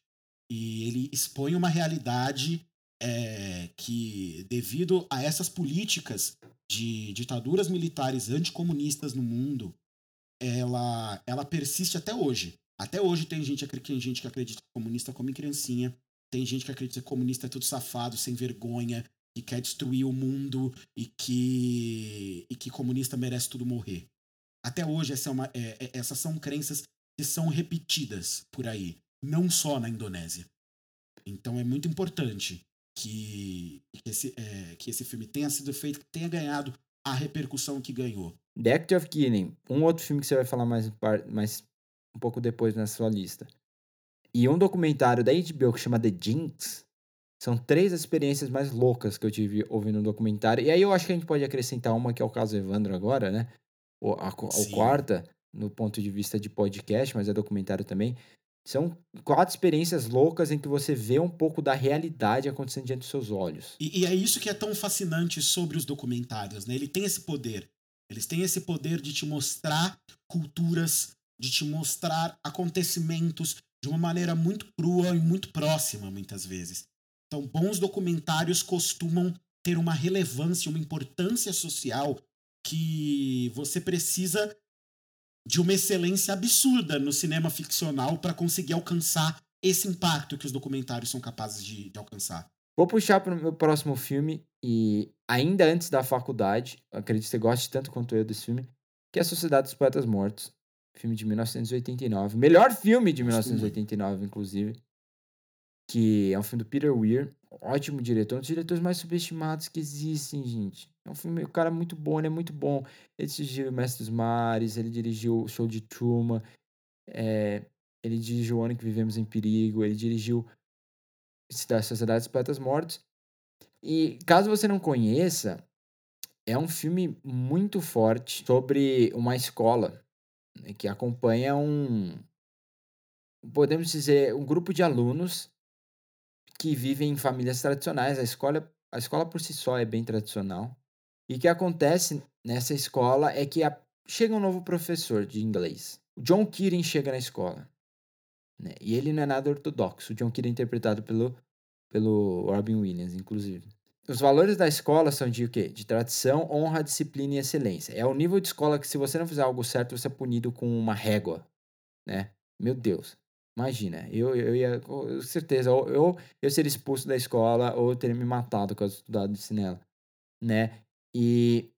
E ele expõe uma realidade é, que, devido a essas políticas de ditaduras militares anticomunistas no mundo, ela, ela persiste até hoje. Até hoje tem gente, tem gente que acredita que comunista come criancinha, tem gente que acredita que comunista é tudo safado, sem vergonha, que quer destruir o mundo e que, e que comunista merece tudo morrer. Até hoje, essa é uma, é, é, essas são crenças que são repetidas por aí, não só na Indonésia. Então é muito importante que, que, esse, é, que esse filme tenha sido feito, tenha ganhado a repercussão que ganhou. The Act of Killing, um outro filme que você vai falar mais, mais um pouco depois na sua lista. E um documentário da HBO que chama The Jinx, são três experiências mais loucas que eu tive ouvindo um documentário. E aí eu acho que a gente pode acrescentar uma, que é o caso Evandro agora, né? O, a, a quarta, no ponto de vista de podcast, mas é documentário também. São quatro experiências loucas em que você vê um pouco da realidade acontecendo diante dos seus olhos. E, e é isso que é tão fascinante sobre os documentários, né? Ele tem esse poder. Eles têm esse poder de te mostrar culturas, de te mostrar acontecimentos de uma maneira muito crua e muito próxima, muitas vezes. Então, bons documentários costumam ter uma relevância, uma importância social que você precisa de uma excelência absurda no cinema ficcional para conseguir alcançar esse impacto que os documentários são capazes de, de alcançar. Vou puxar para o meu próximo filme, e ainda antes da faculdade, acredito que você goste tanto quanto eu desse filme, que é A Sociedade dos Poetas Mortos, filme de 1989. Melhor filme de 1989, inclusive que é um filme do Peter Weir, ótimo diretor, um dos diretores mais subestimados que existem, gente. É um filme, o cara é muito bom, ele é muito bom. Ele dirigiu Mestre dos Mares, ele dirigiu o Show de Truman, é, ele dirigiu O Ano que Vivemos em Perigo, ele dirigiu Sociedade dos Poetas Mortos. E caso você não conheça, é um filme muito forte sobre uma escola né, que acompanha um, podemos dizer, um grupo de alunos que vivem em famílias tradicionais. A escola, a escola por si só é bem tradicional. E o que acontece nessa escola é que a, chega um novo professor de inglês. O John Keating chega na escola. Né? E ele não é nada ortodoxo. O John Keating é interpretado pelo, pelo Robin Williams, inclusive. Os valores da escola são de o quê? De tradição, honra, disciplina e excelência. É o nível de escola que se você não fizer algo certo, você é punido com uma régua, né? Meu Deus. Imagina, eu, eu ia, com certeza, ou eu, eu seria expulso da escola ou teria me matado caso estudado de cinema, né? E,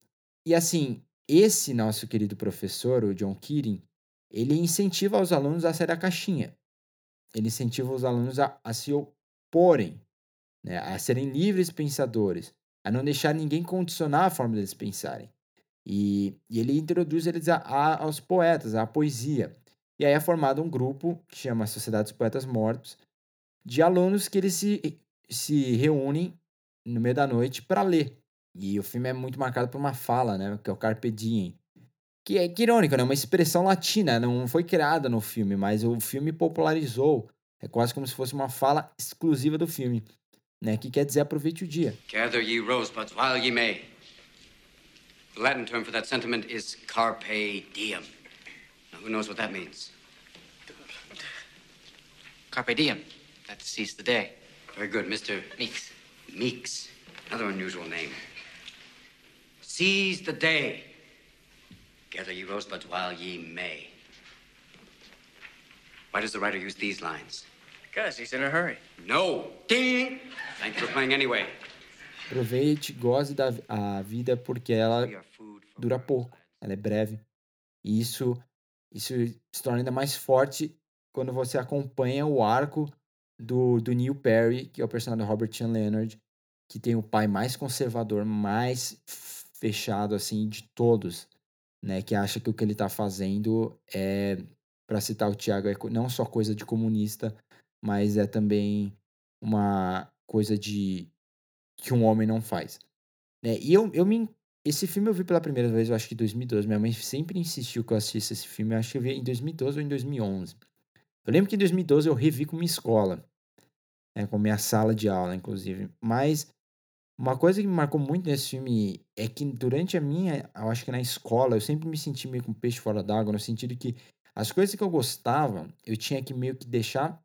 e assim, esse nosso querido professor, o John Keating, ele incentiva os alunos a sair da caixinha. Ele incentiva os alunos a, a se oporem, né? a serem livres pensadores, a não deixar ninguém condicionar a forma deles pensarem. E, e ele introduz eles a, a, aos poetas, à poesia. E aí é formado um grupo que chama Sociedade dos Poetas Mortos, de alunos que eles se, se reúnem no meio da noite para ler. E o filme é muito marcado por uma fala, né, que é o Carpe Diem. Que é que irônico, né? Uma expressão latina, não foi criada no filme, mas o filme popularizou. É quase como se fosse uma fala exclusiva do filme, né? Que quer dizer aproveite o dia. Gather ye rosebuds while ye may. The Latin term for that sentiment is carpe diem. Who knows what that means? Carpe diem. That's seize the day. Very good, Mr. Meeks. Meeks. Another unusual name. Seize the day. Gather ye rosebuds while ye may. Why does the writer use these lines? Because he's in a hurry. No. Ding! Thanks for playing anyway. Aproveite, goze da a vida porque ela dura pouco, ela é breve. E isso isso se torna ainda mais forte quando você acompanha o arco do, do Neil Perry, que é o personagem do Robert Sean Leonard, que tem o pai mais conservador, mais fechado, assim, de todos, né? Que acha que o que ele tá fazendo é, para citar o Tiago, é não só coisa de comunista, mas é também uma coisa de que um homem não faz. Né? E eu, eu me esse filme eu vi pela primeira vez, eu acho que em 2012. Minha mãe sempre insistiu que eu assistisse esse filme. Eu acho que eu vi em 2012 ou em 2011. Eu lembro que em 2012 eu revi com minha escola. Né, com minha sala de aula, inclusive. Mas uma coisa que me marcou muito nesse filme é que durante a minha, eu acho que na escola, eu sempre me senti meio com peixe fora d'água, no sentido que as coisas que eu gostava, eu tinha que meio que deixar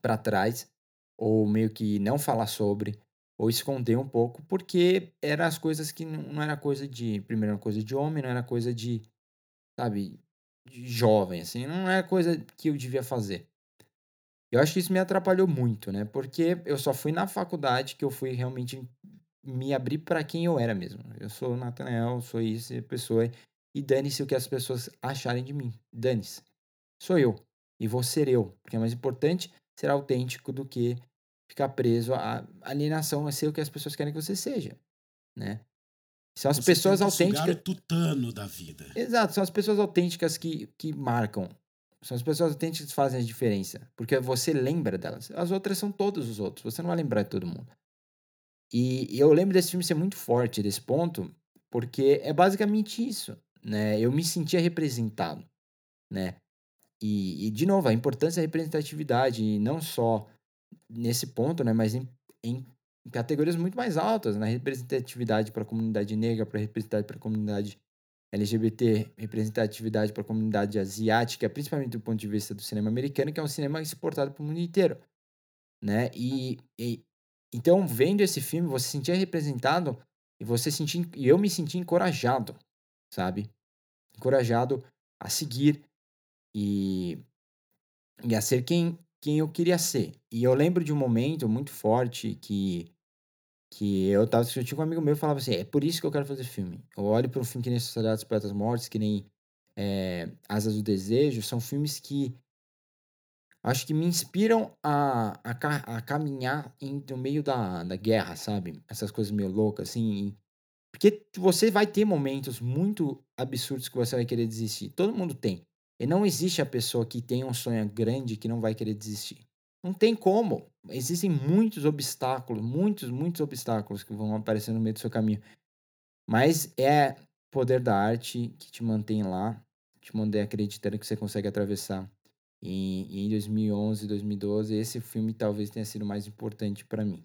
para trás, ou meio que não falar sobre, ou esconder um pouco, porque eram as coisas que não, era coisa de, primeiro, era coisa de homem, não era coisa de, sabe, de jovem, assim, não era coisa que eu devia fazer. Eu acho que isso me atrapalhou muito, né? Porque eu só fui na faculdade que eu fui realmente me abrir para quem eu era mesmo. Eu sou o Nathanael, sou isso, pessoa, e dane-se o que as pessoas acharem de mim. Dane-se. Sou eu. E vou ser eu. Porque é mais importante ser autêntico do que ficar preso à alienação, a ser o que as pessoas querem que você seja, né? São as Você pessoas tenta sugar autênticas. o tutano da vida. Exato, são as pessoas autênticas que, que marcam. São as pessoas autênticas que fazem a diferença. Porque você lembra delas. As outras são todos os outros. Você não vai lembrar de todo mundo. E, e eu lembro desse filme ser muito forte desse ponto, porque é basicamente isso, né? Eu me sentia representado, né? E, e de novo, a importância da representatividade, e não só nesse ponto, né? Mas em, em categorias muito mais altas, na representatividade para a comunidade negra, para representatividade para a comunidade LGBT, representatividade para a comunidade asiática, principalmente do ponto de vista do cinema americano, que é um cinema exportado para o mundo inteiro, né? E, e então vendo esse filme, você se sentia representado e você sentia e eu me sentia encorajado, sabe? Encorajado a seguir e, e a ser quem quem eu queria ser. E eu lembro de um momento muito forte que que eu tava discutindo com um amigo meu e falava assim, é por isso que eu quero fazer filme. Eu olho para um filme que nem Sociedade dos Poetas Mortos, que nem é, Asas do Desejo, são filmes que acho que me inspiram a, a, a caminhar em, no meio da, da guerra, sabe? Essas coisas meio loucas, assim. Porque você vai ter momentos muito absurdos que você vai querer desistir. Todo mundo tem. E não existe a pessoa que tem um sonho grande que não vai querer desistir. Não tem como. Existem muitos obstáculos, muitos, muitos obstáculos que vão aparecer no meio do seu caminho. Mas é poder da arte que te mantém lá, te mantém acreditando que você consegue atravessar. E, em 2011, 2012, esse filme talvez tenha sido mais importante para mim.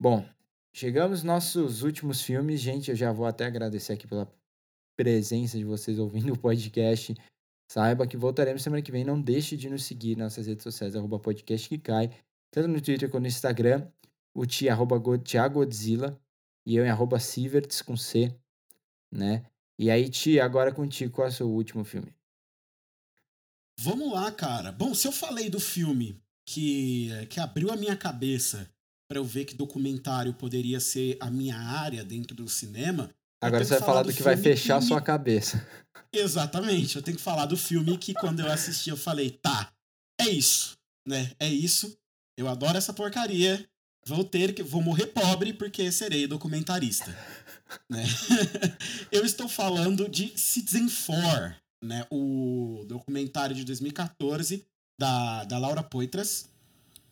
Bom, chegamos nos nossos últimos filmes, gente. Eu já vou até agradecer aqui pela presença de vocês ouvindo o podcast. Saiba que voltaremos semana que vem. Não deixe de nos seguir nas nossas redes sociais, arroba podcast que cai, tanto no Twitter quanto no Instagram. O Ti, arroba Godzilla, e eu em arroba Sieverts com C, né? E aí, Ti, agora contigo, qual é o seu último filme? Vamos lá, cara. Bom, se eu falei do filme que, que abriu a minha cabeça para eu ver que documentário poderia ser a minha área dentro do cinema. Agora você vai falar do, do que vai fechar que sua cabeça. Exatamente. Eu tenho que falar do filme que quando eu assisti eu falei, tá, é isso, né? É isso. Eu adoro essa porcaria. Vou ter que vou morrer pobre porque serei documentarista. né? eu estou falando de Citizen 4, né? O documentário de 2014 da, da Laura Poitras,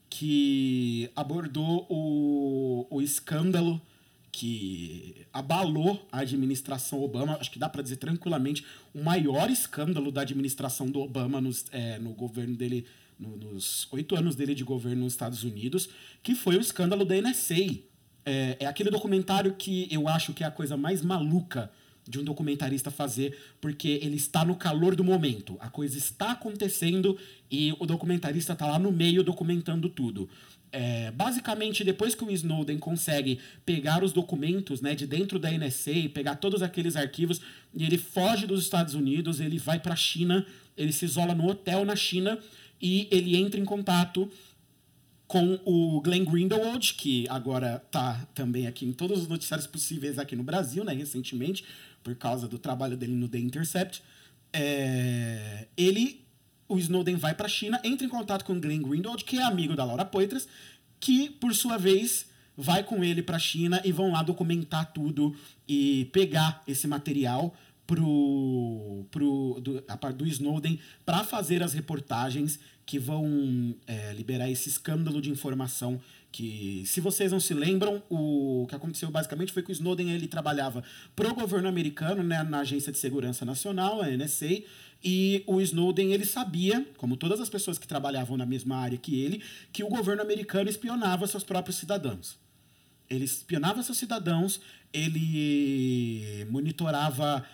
que abordou o, o escândalo que abalou a administração Obama, acho que dá para dizer tranquilamente, o maior escândalo da administração do Obama nos, é, no governo dele, no, nos oito anos dele de governo nos Estados Unidos, que foi o escândalo da NSA. É, é aquele documentário que eu acho que é a coisa mais maluca de um documentarista fazer, porque ele está no calor do momento. A coisa está acontecendo e o documentarista está lá no meio documentando tudo. É, basicamente, depois que o Snowden consegue pegar os documentos né, de dentro da NSA, pegar todos aqueles arquivos, e ele foge dos Estados Unidos, ele vai para a China, ele se isola no hotel na China e ele entra em contato com o Glenn Grindelwald, que agora está também aqui em todos os noticiários possíveis aqui no Brasil, né, recentemente, por causa do trabalho dele no The Intercept. É, ele, o Snowden vai para a China, entra em contato com Glenn Greenwald, que é amigo da Laura Poitras, que, por sua vez, vai com ele para a China e vão lá documentar tudo e pegar esse material pro, pro, do, do Snowden para fazer as reportagens que vão é, liberar esse escândalo de informação que, se vocês não se lembram, o que aconteceu basicamente foi que o Snowden ele trabalhava pro governo americano, né, na Agência de Segurança Nacional, a NSA, e o Snowden ele sabia, como todas as pessoas que trabalhavam na mesma área que ele, que o governo americano espionava seus próprios cidadãos. Ele espionava seus cidadãos, ele monitorava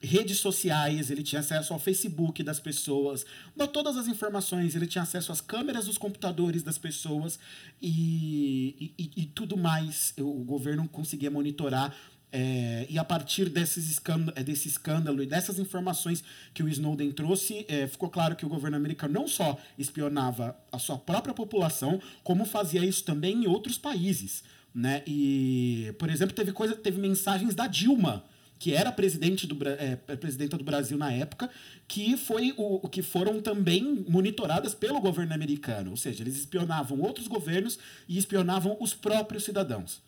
redes sociais, ele tinha acesso ao Facebook das pessoas, a todas as informações, ele tinha acesso às câmeras dos computadores das pessoas e, e, e tudo mais. O governo conseguia monitorar. É, e a partir desses escândalo, desse escândalo e dessas informações que o Snowden trouxe, é, ficou claro que o governo americano não só espionava a sua própria população, como fazia isso também em outros países. Né? E, por exemplo, teve, coisa, teve mensagens da Dilma que era presidente do, é, presidenta do Brasil na época, que foi o, que foram também monitoradas pelo governo americano. Ou seja, eles espionavam outros governos e espionavam os próprios cidadãos.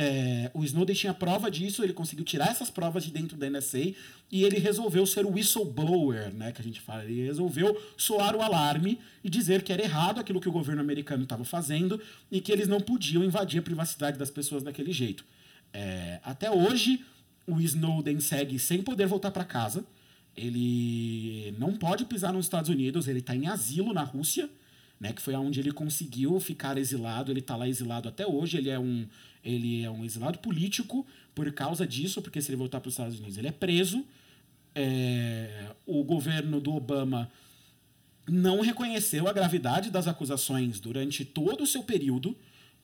É, o Snowden tinha prova disso, ele conseguiu tirar essas provas de dentro da NSA e ele resolveu ser o whistleblower, né, que a gente fala. Ele resolveu soar o alarme e dizer que era errado aquilo que o governo americano estava fazendo e que eles não podiam invadir a privacidade das pessoas daquele jeito. É, até hoje, o Snowden segue sem poder voltar para casa. Ele não pode pisar nos Estados Unidos, ele está em asilo na Rússia, né, que foi onde ele conseguiu ficar exilado. Ele está lá exilado até hoje. Ele é um ele é um exilado político por causa disso, porque se ele voltar para os Estados Unidos ele é preso. É, o governo do Obama não reconheceu a gravidade das acusações durante todo o seu período.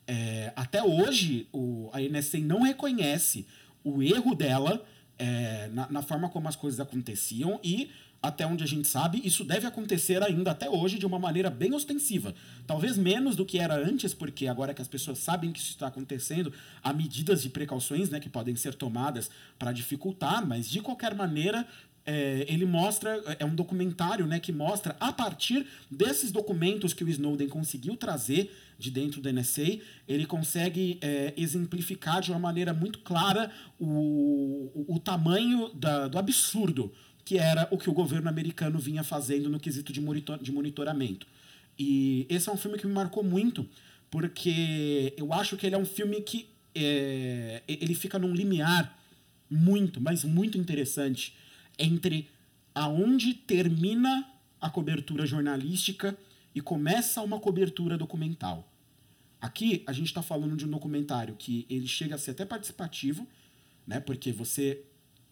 É, até hoje, o, a NSA não reconhece o erro dela é, na, na, forma como as coisas aconteciam e até onde a gente sabe, isso deve acontecer ainda até hoje de uma maneira bem ostensiva. Talvez menos do que era antes, porque agora que as pessoas sabem que isso está acontecendo, há medidas de precauções né, que podem ser tomadas para dificultar, mas de qualquer maneira, é, ele mostra, é um documentário né, que mostra, a partir desses documentos que o Snowden conseguiu trazer de dentro da NSA, ele consegue é, exemplificar de uma maneira muito clara o, o, o tamanho da, do absurdo que era o que o governo americano vinha fazendo no quesito de, monitor, de monitoramento. E esse é um filme que me marcou muito, porque eu acho que ele é um filme que é, ele fica num limiar muito, mas muito interessante entre aonde termina a cobertura jornalística e começa uma cobertura documental. Aqui a gente está falando de um documentário que ele chega a ser até participativo, né? Porque você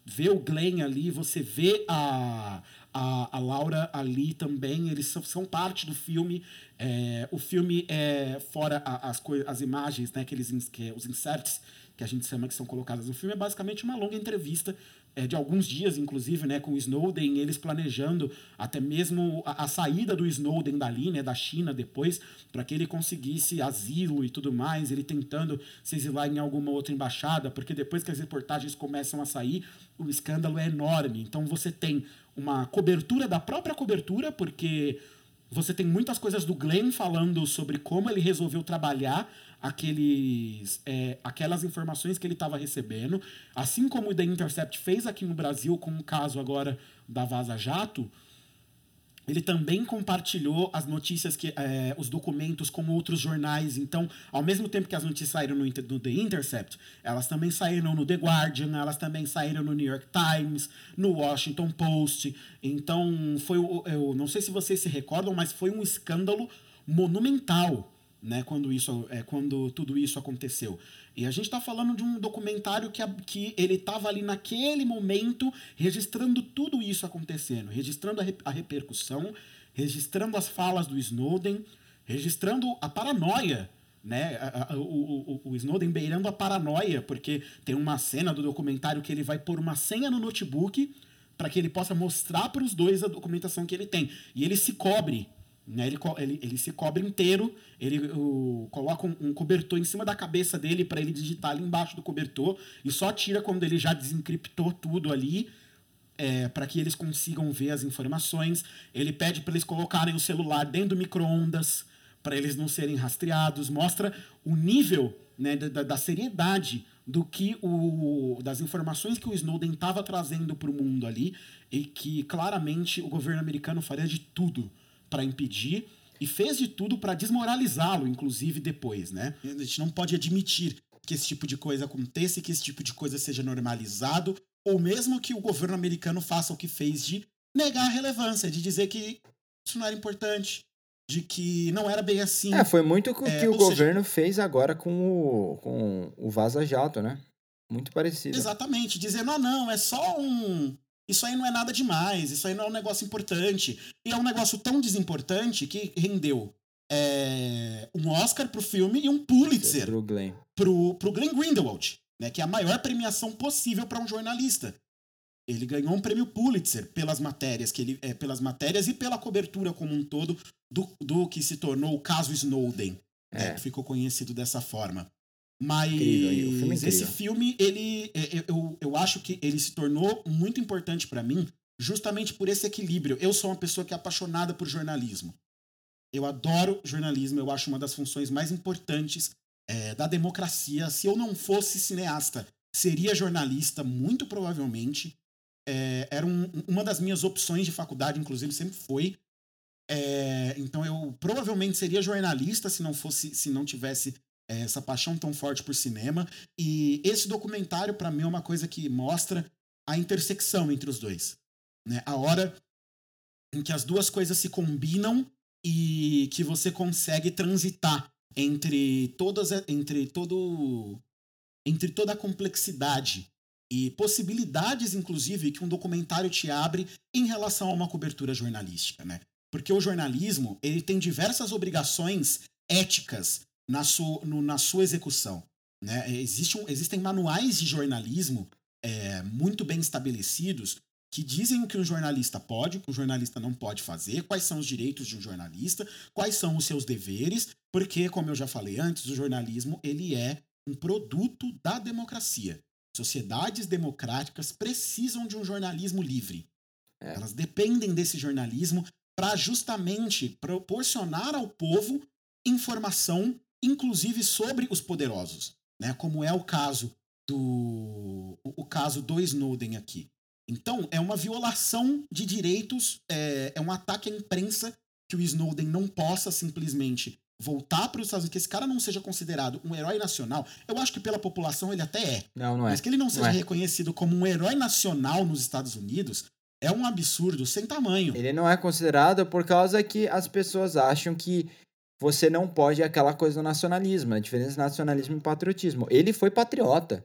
vê o Glenn ali, você vê a, a, a Laura ali também, eles são, são parte do filme. É, o filme é fora a, as, as imagens, né? Aqueles que, os inserts que a gente chama que são colocadas no filme, é basicamente uma longa entrevista é, de alguns dias, inclusive, né, com o Snowden, eles planejando até mesmo a, a saída do Snowden dali, né, da China depois, para que ele conseguisse asilo e tudo mais, ele tentando se exilar em alguma outra embaixada, porque depois que as reportagens começam a sair, o escândalo é enorme. Então você tem uma cobertura da própria cobertura, porque você tem muitas coisas do Glenn falando sobre como ele resolveu trabalhar aqueles, é, aquelas informações que ele estava recebendo. Assim como o The Intercept fez aqui no Brasil com o caso agora da Vaza Jato, ele também compartilhou as notícias, que é, os documentos com outros jornais. Então, ao mesmo tempo que as notícias saíram no, no, The Intercept, elas também saíram no The Guardian, elas também saíram no New York Times, no Washington Post. Então, foi eu não sei se vocês se recordam, mas foi um escândalo monumental né, quando, isso, é, quando tudo isso aconteceu. E a gente está falando de um documentário que, que ele estava ali naquele momento registrando tudo isso acontecendo, registrando a, a repercussão, registrando as falas do Snowden, registrando a paranoia né? O, o, o, Snowden beirando a paranoia, porque tem uma cena do documentário que ele vai pôr uma senha no notebook para que ele possa mostrar para os dois a documentação que ele tem. E ele se cobre né? Ele, ele, ele se cobre inteiro, ele o, coloca um, um, cobertor em cima da cabeça dele para ele digitar ali embaixo do cobertor e só tira quando ele já desencriptou tudo ali. É, para que eles consigam ver as informações. Ele pede para eles colocarem o celular dentro do micro-ondas para eles não serem rastreados. Mostra o nível né, da, da seriedade do que o das informações que o Snowden estava trazendo para o mundo ali e que claramente o governo americano faria de tudo para impedir e fez de tudo para desmoralizá-lo, inclusive depois, né? A gente não pode admitir que esse tipo de coisa aconteça e que esse tipo de coisa seja normalizado, ou mesmo que o governo americano faça o que fez de negar a relevância, de dizer que isso não era importante, de que não era bem assim. É, foi muito o é, que o governo seja... fez agora com o, com o Vaza Jato, né? Muito parecido. Exatamente, dizendo, ah, não, é só um, isso aí não é nada demais, isso aí não é um negócio importante. E é um negócio tão desimportante que rendeu é, um Oscar pro filme e um Pulitzer pro Glenn, pro, pro Glenn Grindelwald, né, que é a maior premiação possível para um jornalista. Ele ganhou um prêmio Pulitzer pelas matérias que ele, é, pelas matérias e pela cobertura como um todo do, do que se tornou o caso Snowden, né, é. né, que ficou conhecido dessa forma. Mas filme esse filme, ele, é, é, eu, eu acho que ele se tornou muito importante para mim justamente por esse equilíbrio. Eu sou uma pessoa que é apaixonada por jornalismo. Eu adoro jornalismo, eu acho uma das funções mais importantes é, da democracia. Se eu não fosse cineasta, seria jornalista, muito provavelmente. É, era um, uma das minhas opções de faculdade, inclusive, sempre foi. É, então eu provavelmente seria jornalista se não fosse, se não tivesse essa paixão tão forte por cinema. E esse documentário, para mim, é uma coisa que mostra a intersecção entre os dois. Né? A hora em que as duas coisas se combinam e que você consegue transitar entre todas entre todo entre toda a complexidade e possibilidades inclusive que um documentário te abre em relação a uma cobertura jornalística, né? Porque o jornalismo, ele tem diversas obrigações éticas na, su, no, na sua execução. Né? Existe um, existem manuais de jornalismo é, muito bem estabelecidos que dizem o que um jornalista pode, o que um jornalista não pode fazer, quais são os direitos de um jornalista, quais são os seus deveres, porque, como eu já falei antes, o jornalismo ele é um produto da democracia. Sociedades democráticas precisam de um jornalismo livre. É. Elas dependem desse jornalismo para justamente proporcionar ao povo informação inclusive sobre os poderosos, né? Como é o caso do o, caso do Snowden aqui. Então é uma violação de direitos, é, é um ataque à imprensa que o Snowden não possa simplesmente voltar para os Estados Unidos, que esse cara não seja considerado um herói nacional, eu acho que pela população ele até é. Não, não é. Mas que ele não seja é. reconhecido como um herói nacional nos Estados Unidos é um absurdo sem tamanho. Ele não é considerado por causa que as pessoas acham que você não pode aquela coisa do nacionalismo, a diferença entre nacionalismo e patriotismo. Ele foi patriota.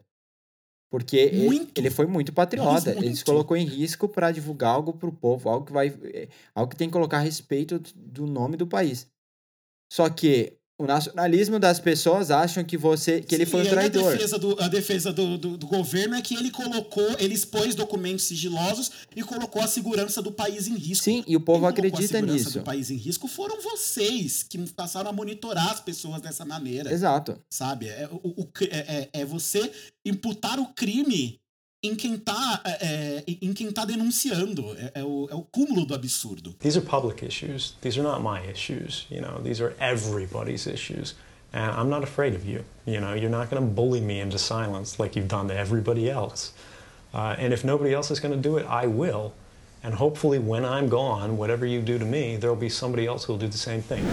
Porque ele, ele, foi muito patriota. Muito. Ele se colocou em risco para divulgar algo para o povo, algo que vai, eh, algo que tem que colocar a respeito do nome do país. Só que o nacionalismo das pessoas acham que você que Sim, ele foi um traidor. A defesa, do, a defesa do, do, do, governo é que ele colocou, ele expôs documentos sigilosos e colocou a segurança do país em risco. Sim, e o povo Quem acredita a segurança nisso. do país em risco foram vocês que passaram a monitorar as pessoas dessa maneira. Exato. Sabe? É, o, o, é, é você imputar o crime em quem tá, é, em quem tá denunciando. É, é, o, é o cúmulo do absurdo. These are public issues. These are not my issues. You know, these are everybody's issues. And I'm not afraid of you. You know, you're not going to bully me into silence like you've done to everybody else. Uh, and if nobody else is going to do it, I will. And hopefully, when I'm gone, whatever you do to me, there will be somebody else who will do the same thing.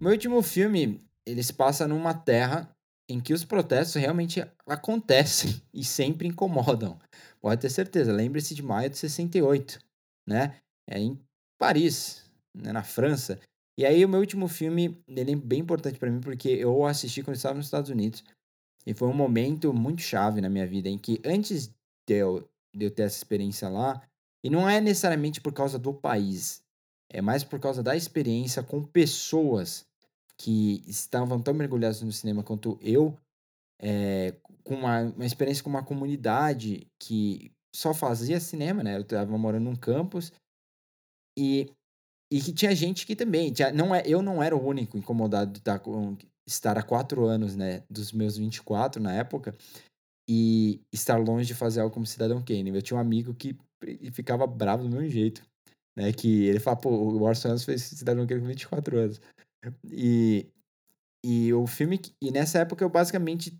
Meu último filme, ele se passa numa terra em que os protestos realmente acontecem e sempre incomodam. Pode ter certeza. Lembre-se de maio de 68, né? É em Paris, né? na França. E aí o meu último filme, ele é bem importante para mim porque eu assisti quando estava nos Estados Unidos. E foi um momento muito chave na minha vida em que antes de eu, de eu ter essa experiência lá, e não é necessariamente por causa do país, é mais por causa da experiência com pessoas que estavam tão mergulhados no cinema quanto eu, é, com uma, uma experiência com uma comunidade que só fazia cinema, né? Eu estava morando num campus e, e que tinha gente que também, tinha, não é, eu não era o único incomodado de estar, com, estar há quatro anos, né? Dos meus 24 na época e estar longe de fazer algo como Cidadão Kane. Eu tinha um amigo que ficava bravo do meu jeito, né? Que ele fala, pô, o Orson Welles fez Cidadão Kane com 24 anos. E, e o filme. E nessa época eu basicamente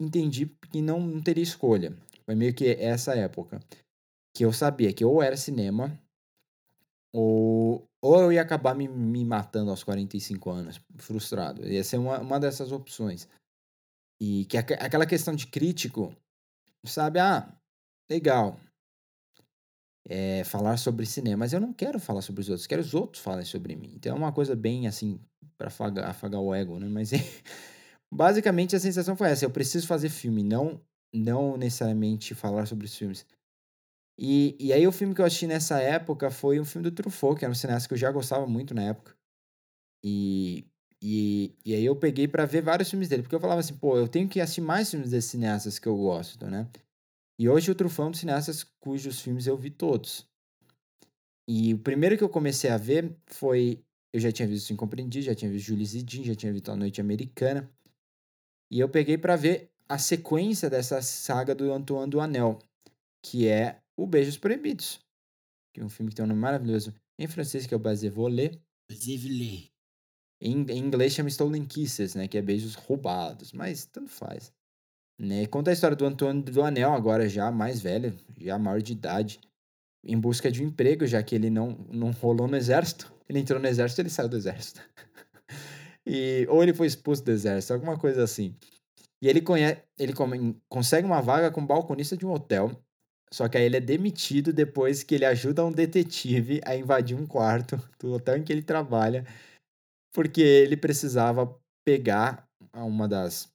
entendi que não, não teria escolha. Foi meio que essa época. Que eu sabia que ou era cinema, ou, ou eu ia acabar me, me matando aos 45 anos, frustrado. Ia ser uma, uma dessas opções. E que aquela questão de crítico, sabe? Ah, legal. É, falar sobre cinema, mas eu não quero falar sobre os outros, quero os outros falem sobre mim. Então é uma coisa bem assim para afagar, afagar o ego, né? Mas basicamente a sensação foi essa: eu preciso fazer filme, não não necessariamente falar sobre os filmes. E, e aí o filme que eu assisti nessa época foi um filme do Truffaut, que era um cineasta que eu já gostava muito na época. E, e, e aí eu peguei para ver vários filmes dele, porque eu falava assim, pô, eu tenho que assistir mais filmes desses cineastas que eu gosto, né? E hoje o Truffaut é um dos cineastas cujos filmes eu vi todos. E o primeiro que eu comecei a ver foi eu já tinha visto Incompreendido, já tinha visto Julie Zidin, já tinha visto A Noite Americana. E eu peguei para ver a sequência dessa saga do Antoine do Anel, que é O Beijos Proibidos. Que é um filme que tem um nome maravilhoso em francês, que é o Base Volé. Em, em inglês chama Stolen Kisses, né? Que é beijos roubados, mas tanto faz. Né? Conta a história do Antônio do Anel, agora já mais velho, já maior de idade, em busca de um emprego, já que ele não, não rolou no exército. Ele entrou no exército, ele saiu do exército. e, ou ele foi expulso do exército, alguma coisa assim. E ele, conhece, ele come, consegue uma vaga como balconista de um hotel. Só que aí ele é demitido depois que ele ajuda um detetive a invadir um quarto do hotel em que ele trabalha. Porque ele precisava pegar uma das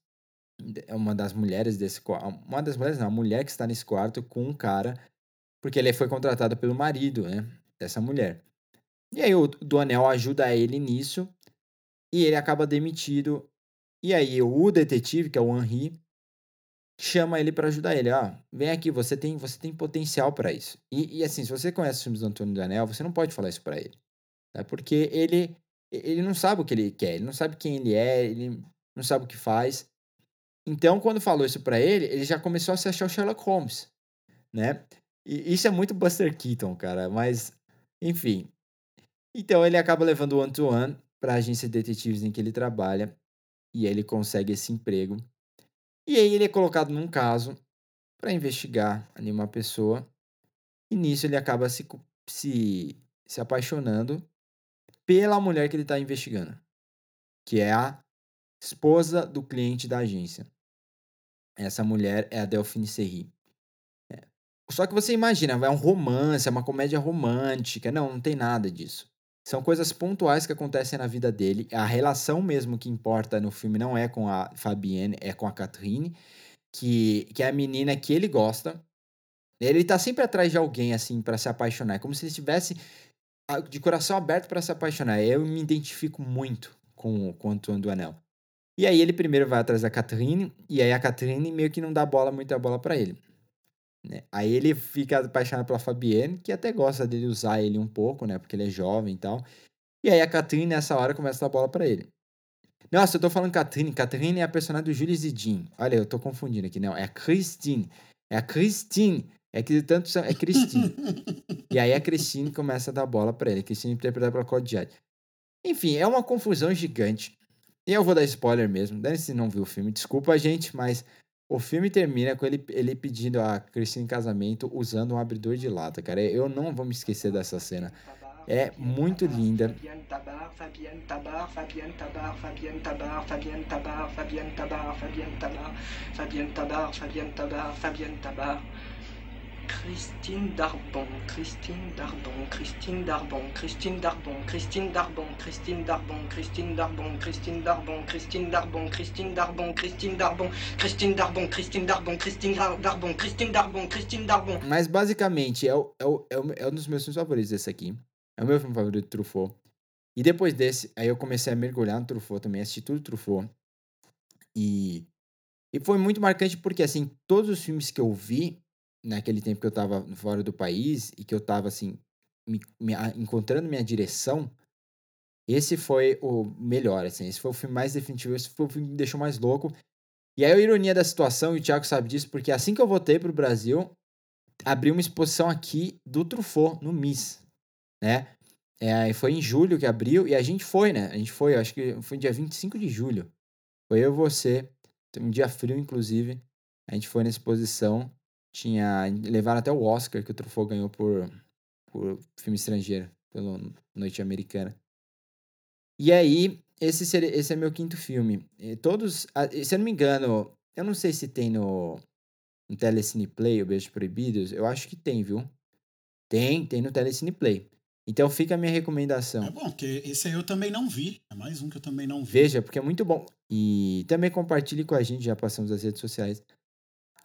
uma das mulheres desse uma das mulheres não, a mulher que está nesse quarto com um cara, porque ele foi contratado pelo marido, né, dessa mulher. E aí o do Anel ajuda ele nisso e ele acaba demitido. E aí o detetive, que é o Henri, chama ele para ajudar ele. Ah, vem aqui, você tem, você tem potencial para isso. E, e, assim, se você conhece os filmes do Antônio do Anel, você não pode falar isso para ele. Tá? Porque ele, ele não sabe o que ele quer, ele não sabe quem ele é, ele não sabe o que faz. Então, quando falou isso para ele, ele já começou a se achar o Sherlock Holmes, né? E isso é muito Buster Keaton, cara, mas enfim, então ele acaba levando o Antoine para a agência de detetives em que ele trabalha e ele consegue esse emprego. E aí ele é colocado num caso para investigar ali uma pessoa e nisso ele acaba se, se, se apaixonando pela mulher que ele está investigando. que é a esposa do cliente da agência. Essa mulher é a Delphine Serri. É. Só que você imagina, é um romance, é uma comédia romântica. Não, não tem nada disso. São coisas pontuais que acontecem na vida dele. A relação mesmo que importa no filme não é com a Fabienne, é com a Catherine, que, que é a menina que ele gosta. Ele tá sempre atrás de alguém, assim, para se apaixonar. É como se ele estivesse de coração aberto para se apaixonar. Eu me identifico muito com, o Antoine do Anel. E aí ele primeiro vai atrás da Catherine, e aí a Catherine meio que não dá bola, muita bola para ele. Né? Aí ele fica apaixonado pela Fabienne, que até gosta dele usar ele um pouco, né? Porque ele é jovem e tal. E aí a Catherine, nessa hora, começa a dar bola para ele. Nossa, eu tô falando Catherine. Catherine é a personagem do Jules Zidin. Olha, eu tô confundindo aqui. Não, é a Christine. É a Christine. É que tanto é Christine. e aí a Christine começa a dar bola para ele. A Christine interpretada pela Claude Jade. Enfim, é uma confusão gigante. E eu vou dar spoiler mesmo. Dane se não viu o filme. Desculpa, gente, mas o filme termina com ele, ele pedindo a Christine em casamento usando um abridor de lata, cara. Eu não vou me esquecer dessa cena. É muito linda. Christine Darbon, Christine Darbon, Christine Darbon, Christine Darbon, Christine Darbon, Christine Darbon, Christine Darbon, Christine Darbon, Christine Darbon, Christine Darbon, Christine Darbon, Christine Darbon, Christine Darbon, Christine Darbon, Christine Darbon, Christine Darbon. Mas basicamente é, o, é, o, é, é um dos meus filmes favoritos esse aqui. É o meu filme favorito do Truffaut. E depois desse, aí eu comecei a mergulhar no Truffaut também, assisti tudo Truffaut. E, e foi muito marcante porque, assim, todos os filmes que eu vi, naquele tempo que eu tava fora do país e que eu tava, assim, me, me, encontrando minha direção, esse foi o melhor, assim. Esse foi o filme mais definitivo, esse foi o filme que me deixou mais louco. E aí a ironia da situação, e o Thiago sabe disso, porque assim que eu voltei pro Brasil, abriu uma exposição aqui do Truffaut, no MIS, né? É, foi em julho que abriu, e a gente foi, né? A gente foi, acho que foi dia 25 de julho. Foi eu e você, um dia frio, inclusive. A gente foi na exposição, tinha. Levaram até o Oscar que o Truffaut ganhou por, por filme estrangeiro, pela Noite Americana. E aí, esse, seria, esse é meu quinto filme. E todos, se eu não me engano, eu não sei se tem no, no Telecine Play, o Beijo Proibidos. Eu acho que tem, viu? Tem, tem no Telecine Play. Então fica a minha recomendação. É bom, porque esse aí eu também não vi. É mais um que eu também não vi. Veja, porque é muito bom. E também compartilhe com a gente, já passamos as redes sociais.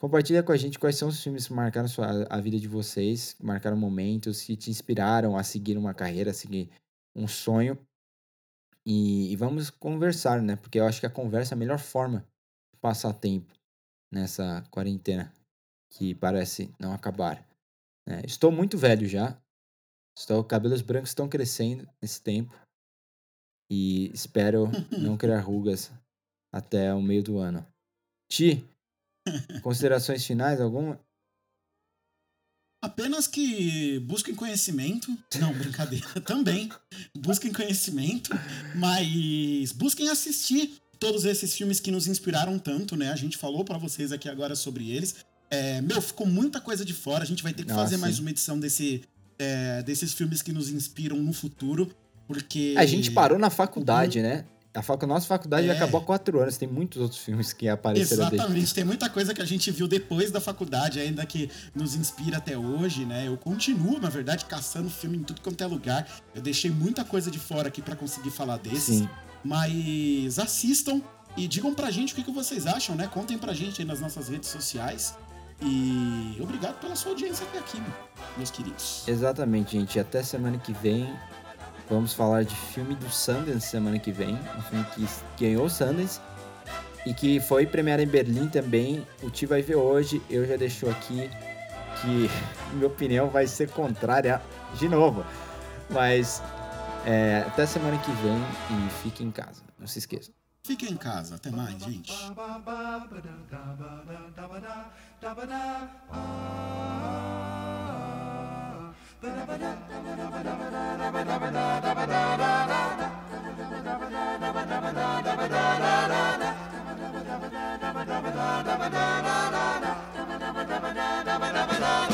Compartilha com a gente quais são os filmes que marcaram sua, a vida de vocês, marcaram momentos, que te inspiraram a seguir uma carreira, a seguir um sonho. E, e, vamos conversar, né? Porque eu acho que a conversa é a melhor forma de passar tempo nessa quarentena que parece não acabar. Né? Estou muito velho já. Estou, cabelos brancos estão crescendo nesse tempo. E espero não criar rugas até o meio do ano. Ti, considerações finais alguma? Apenas que busquem conhecimento. Não, brincadeira. Também. Busquem conhecimento. Mas busquem assistir todos esses filmes que nos inspiraram tanto, né? A gente falou para vocês aqui agora sobre eles. É, meu, ficou muita coisa de fora. A gente vai ter que fazer mais uma edição desse, é, desses filmes que nos inspiram no futuro. Porque. A gente parou na faculdade, né? A fac... nossa faculdade é. acabou há quatro anos, tem muitos outros filmes que apareceram Exatamente, desde. tem muita coisa que a gente viu depois da faculdade, ainda que nos inspira até hoje, né? Eu continuo, na verdade, caçando filme em tudo quanto é lugar. Eu deixei muita coisa de fora aqui para conseguir falar desses. Sim. Mas assistam e digam pra gente o que, que vocês acham, né? Contem pra gente aí nas nossas redes sociais. E obrigado pela sua audiência até aqui, meus queridos. Exatamente, gente. Até semana que vem. Vamos falar de filme do Sundance semana que vem. Um filme que ganhou o Sundance e que foi premiado em Berlim também. O Ti vai ver hoje. Eu já deixou aqui que minha opinião vai ser contrária de novo. Mas é, até semana que vem e fique em casa. Não se esqueça. Fique em casa. Até mais, gente. da da da da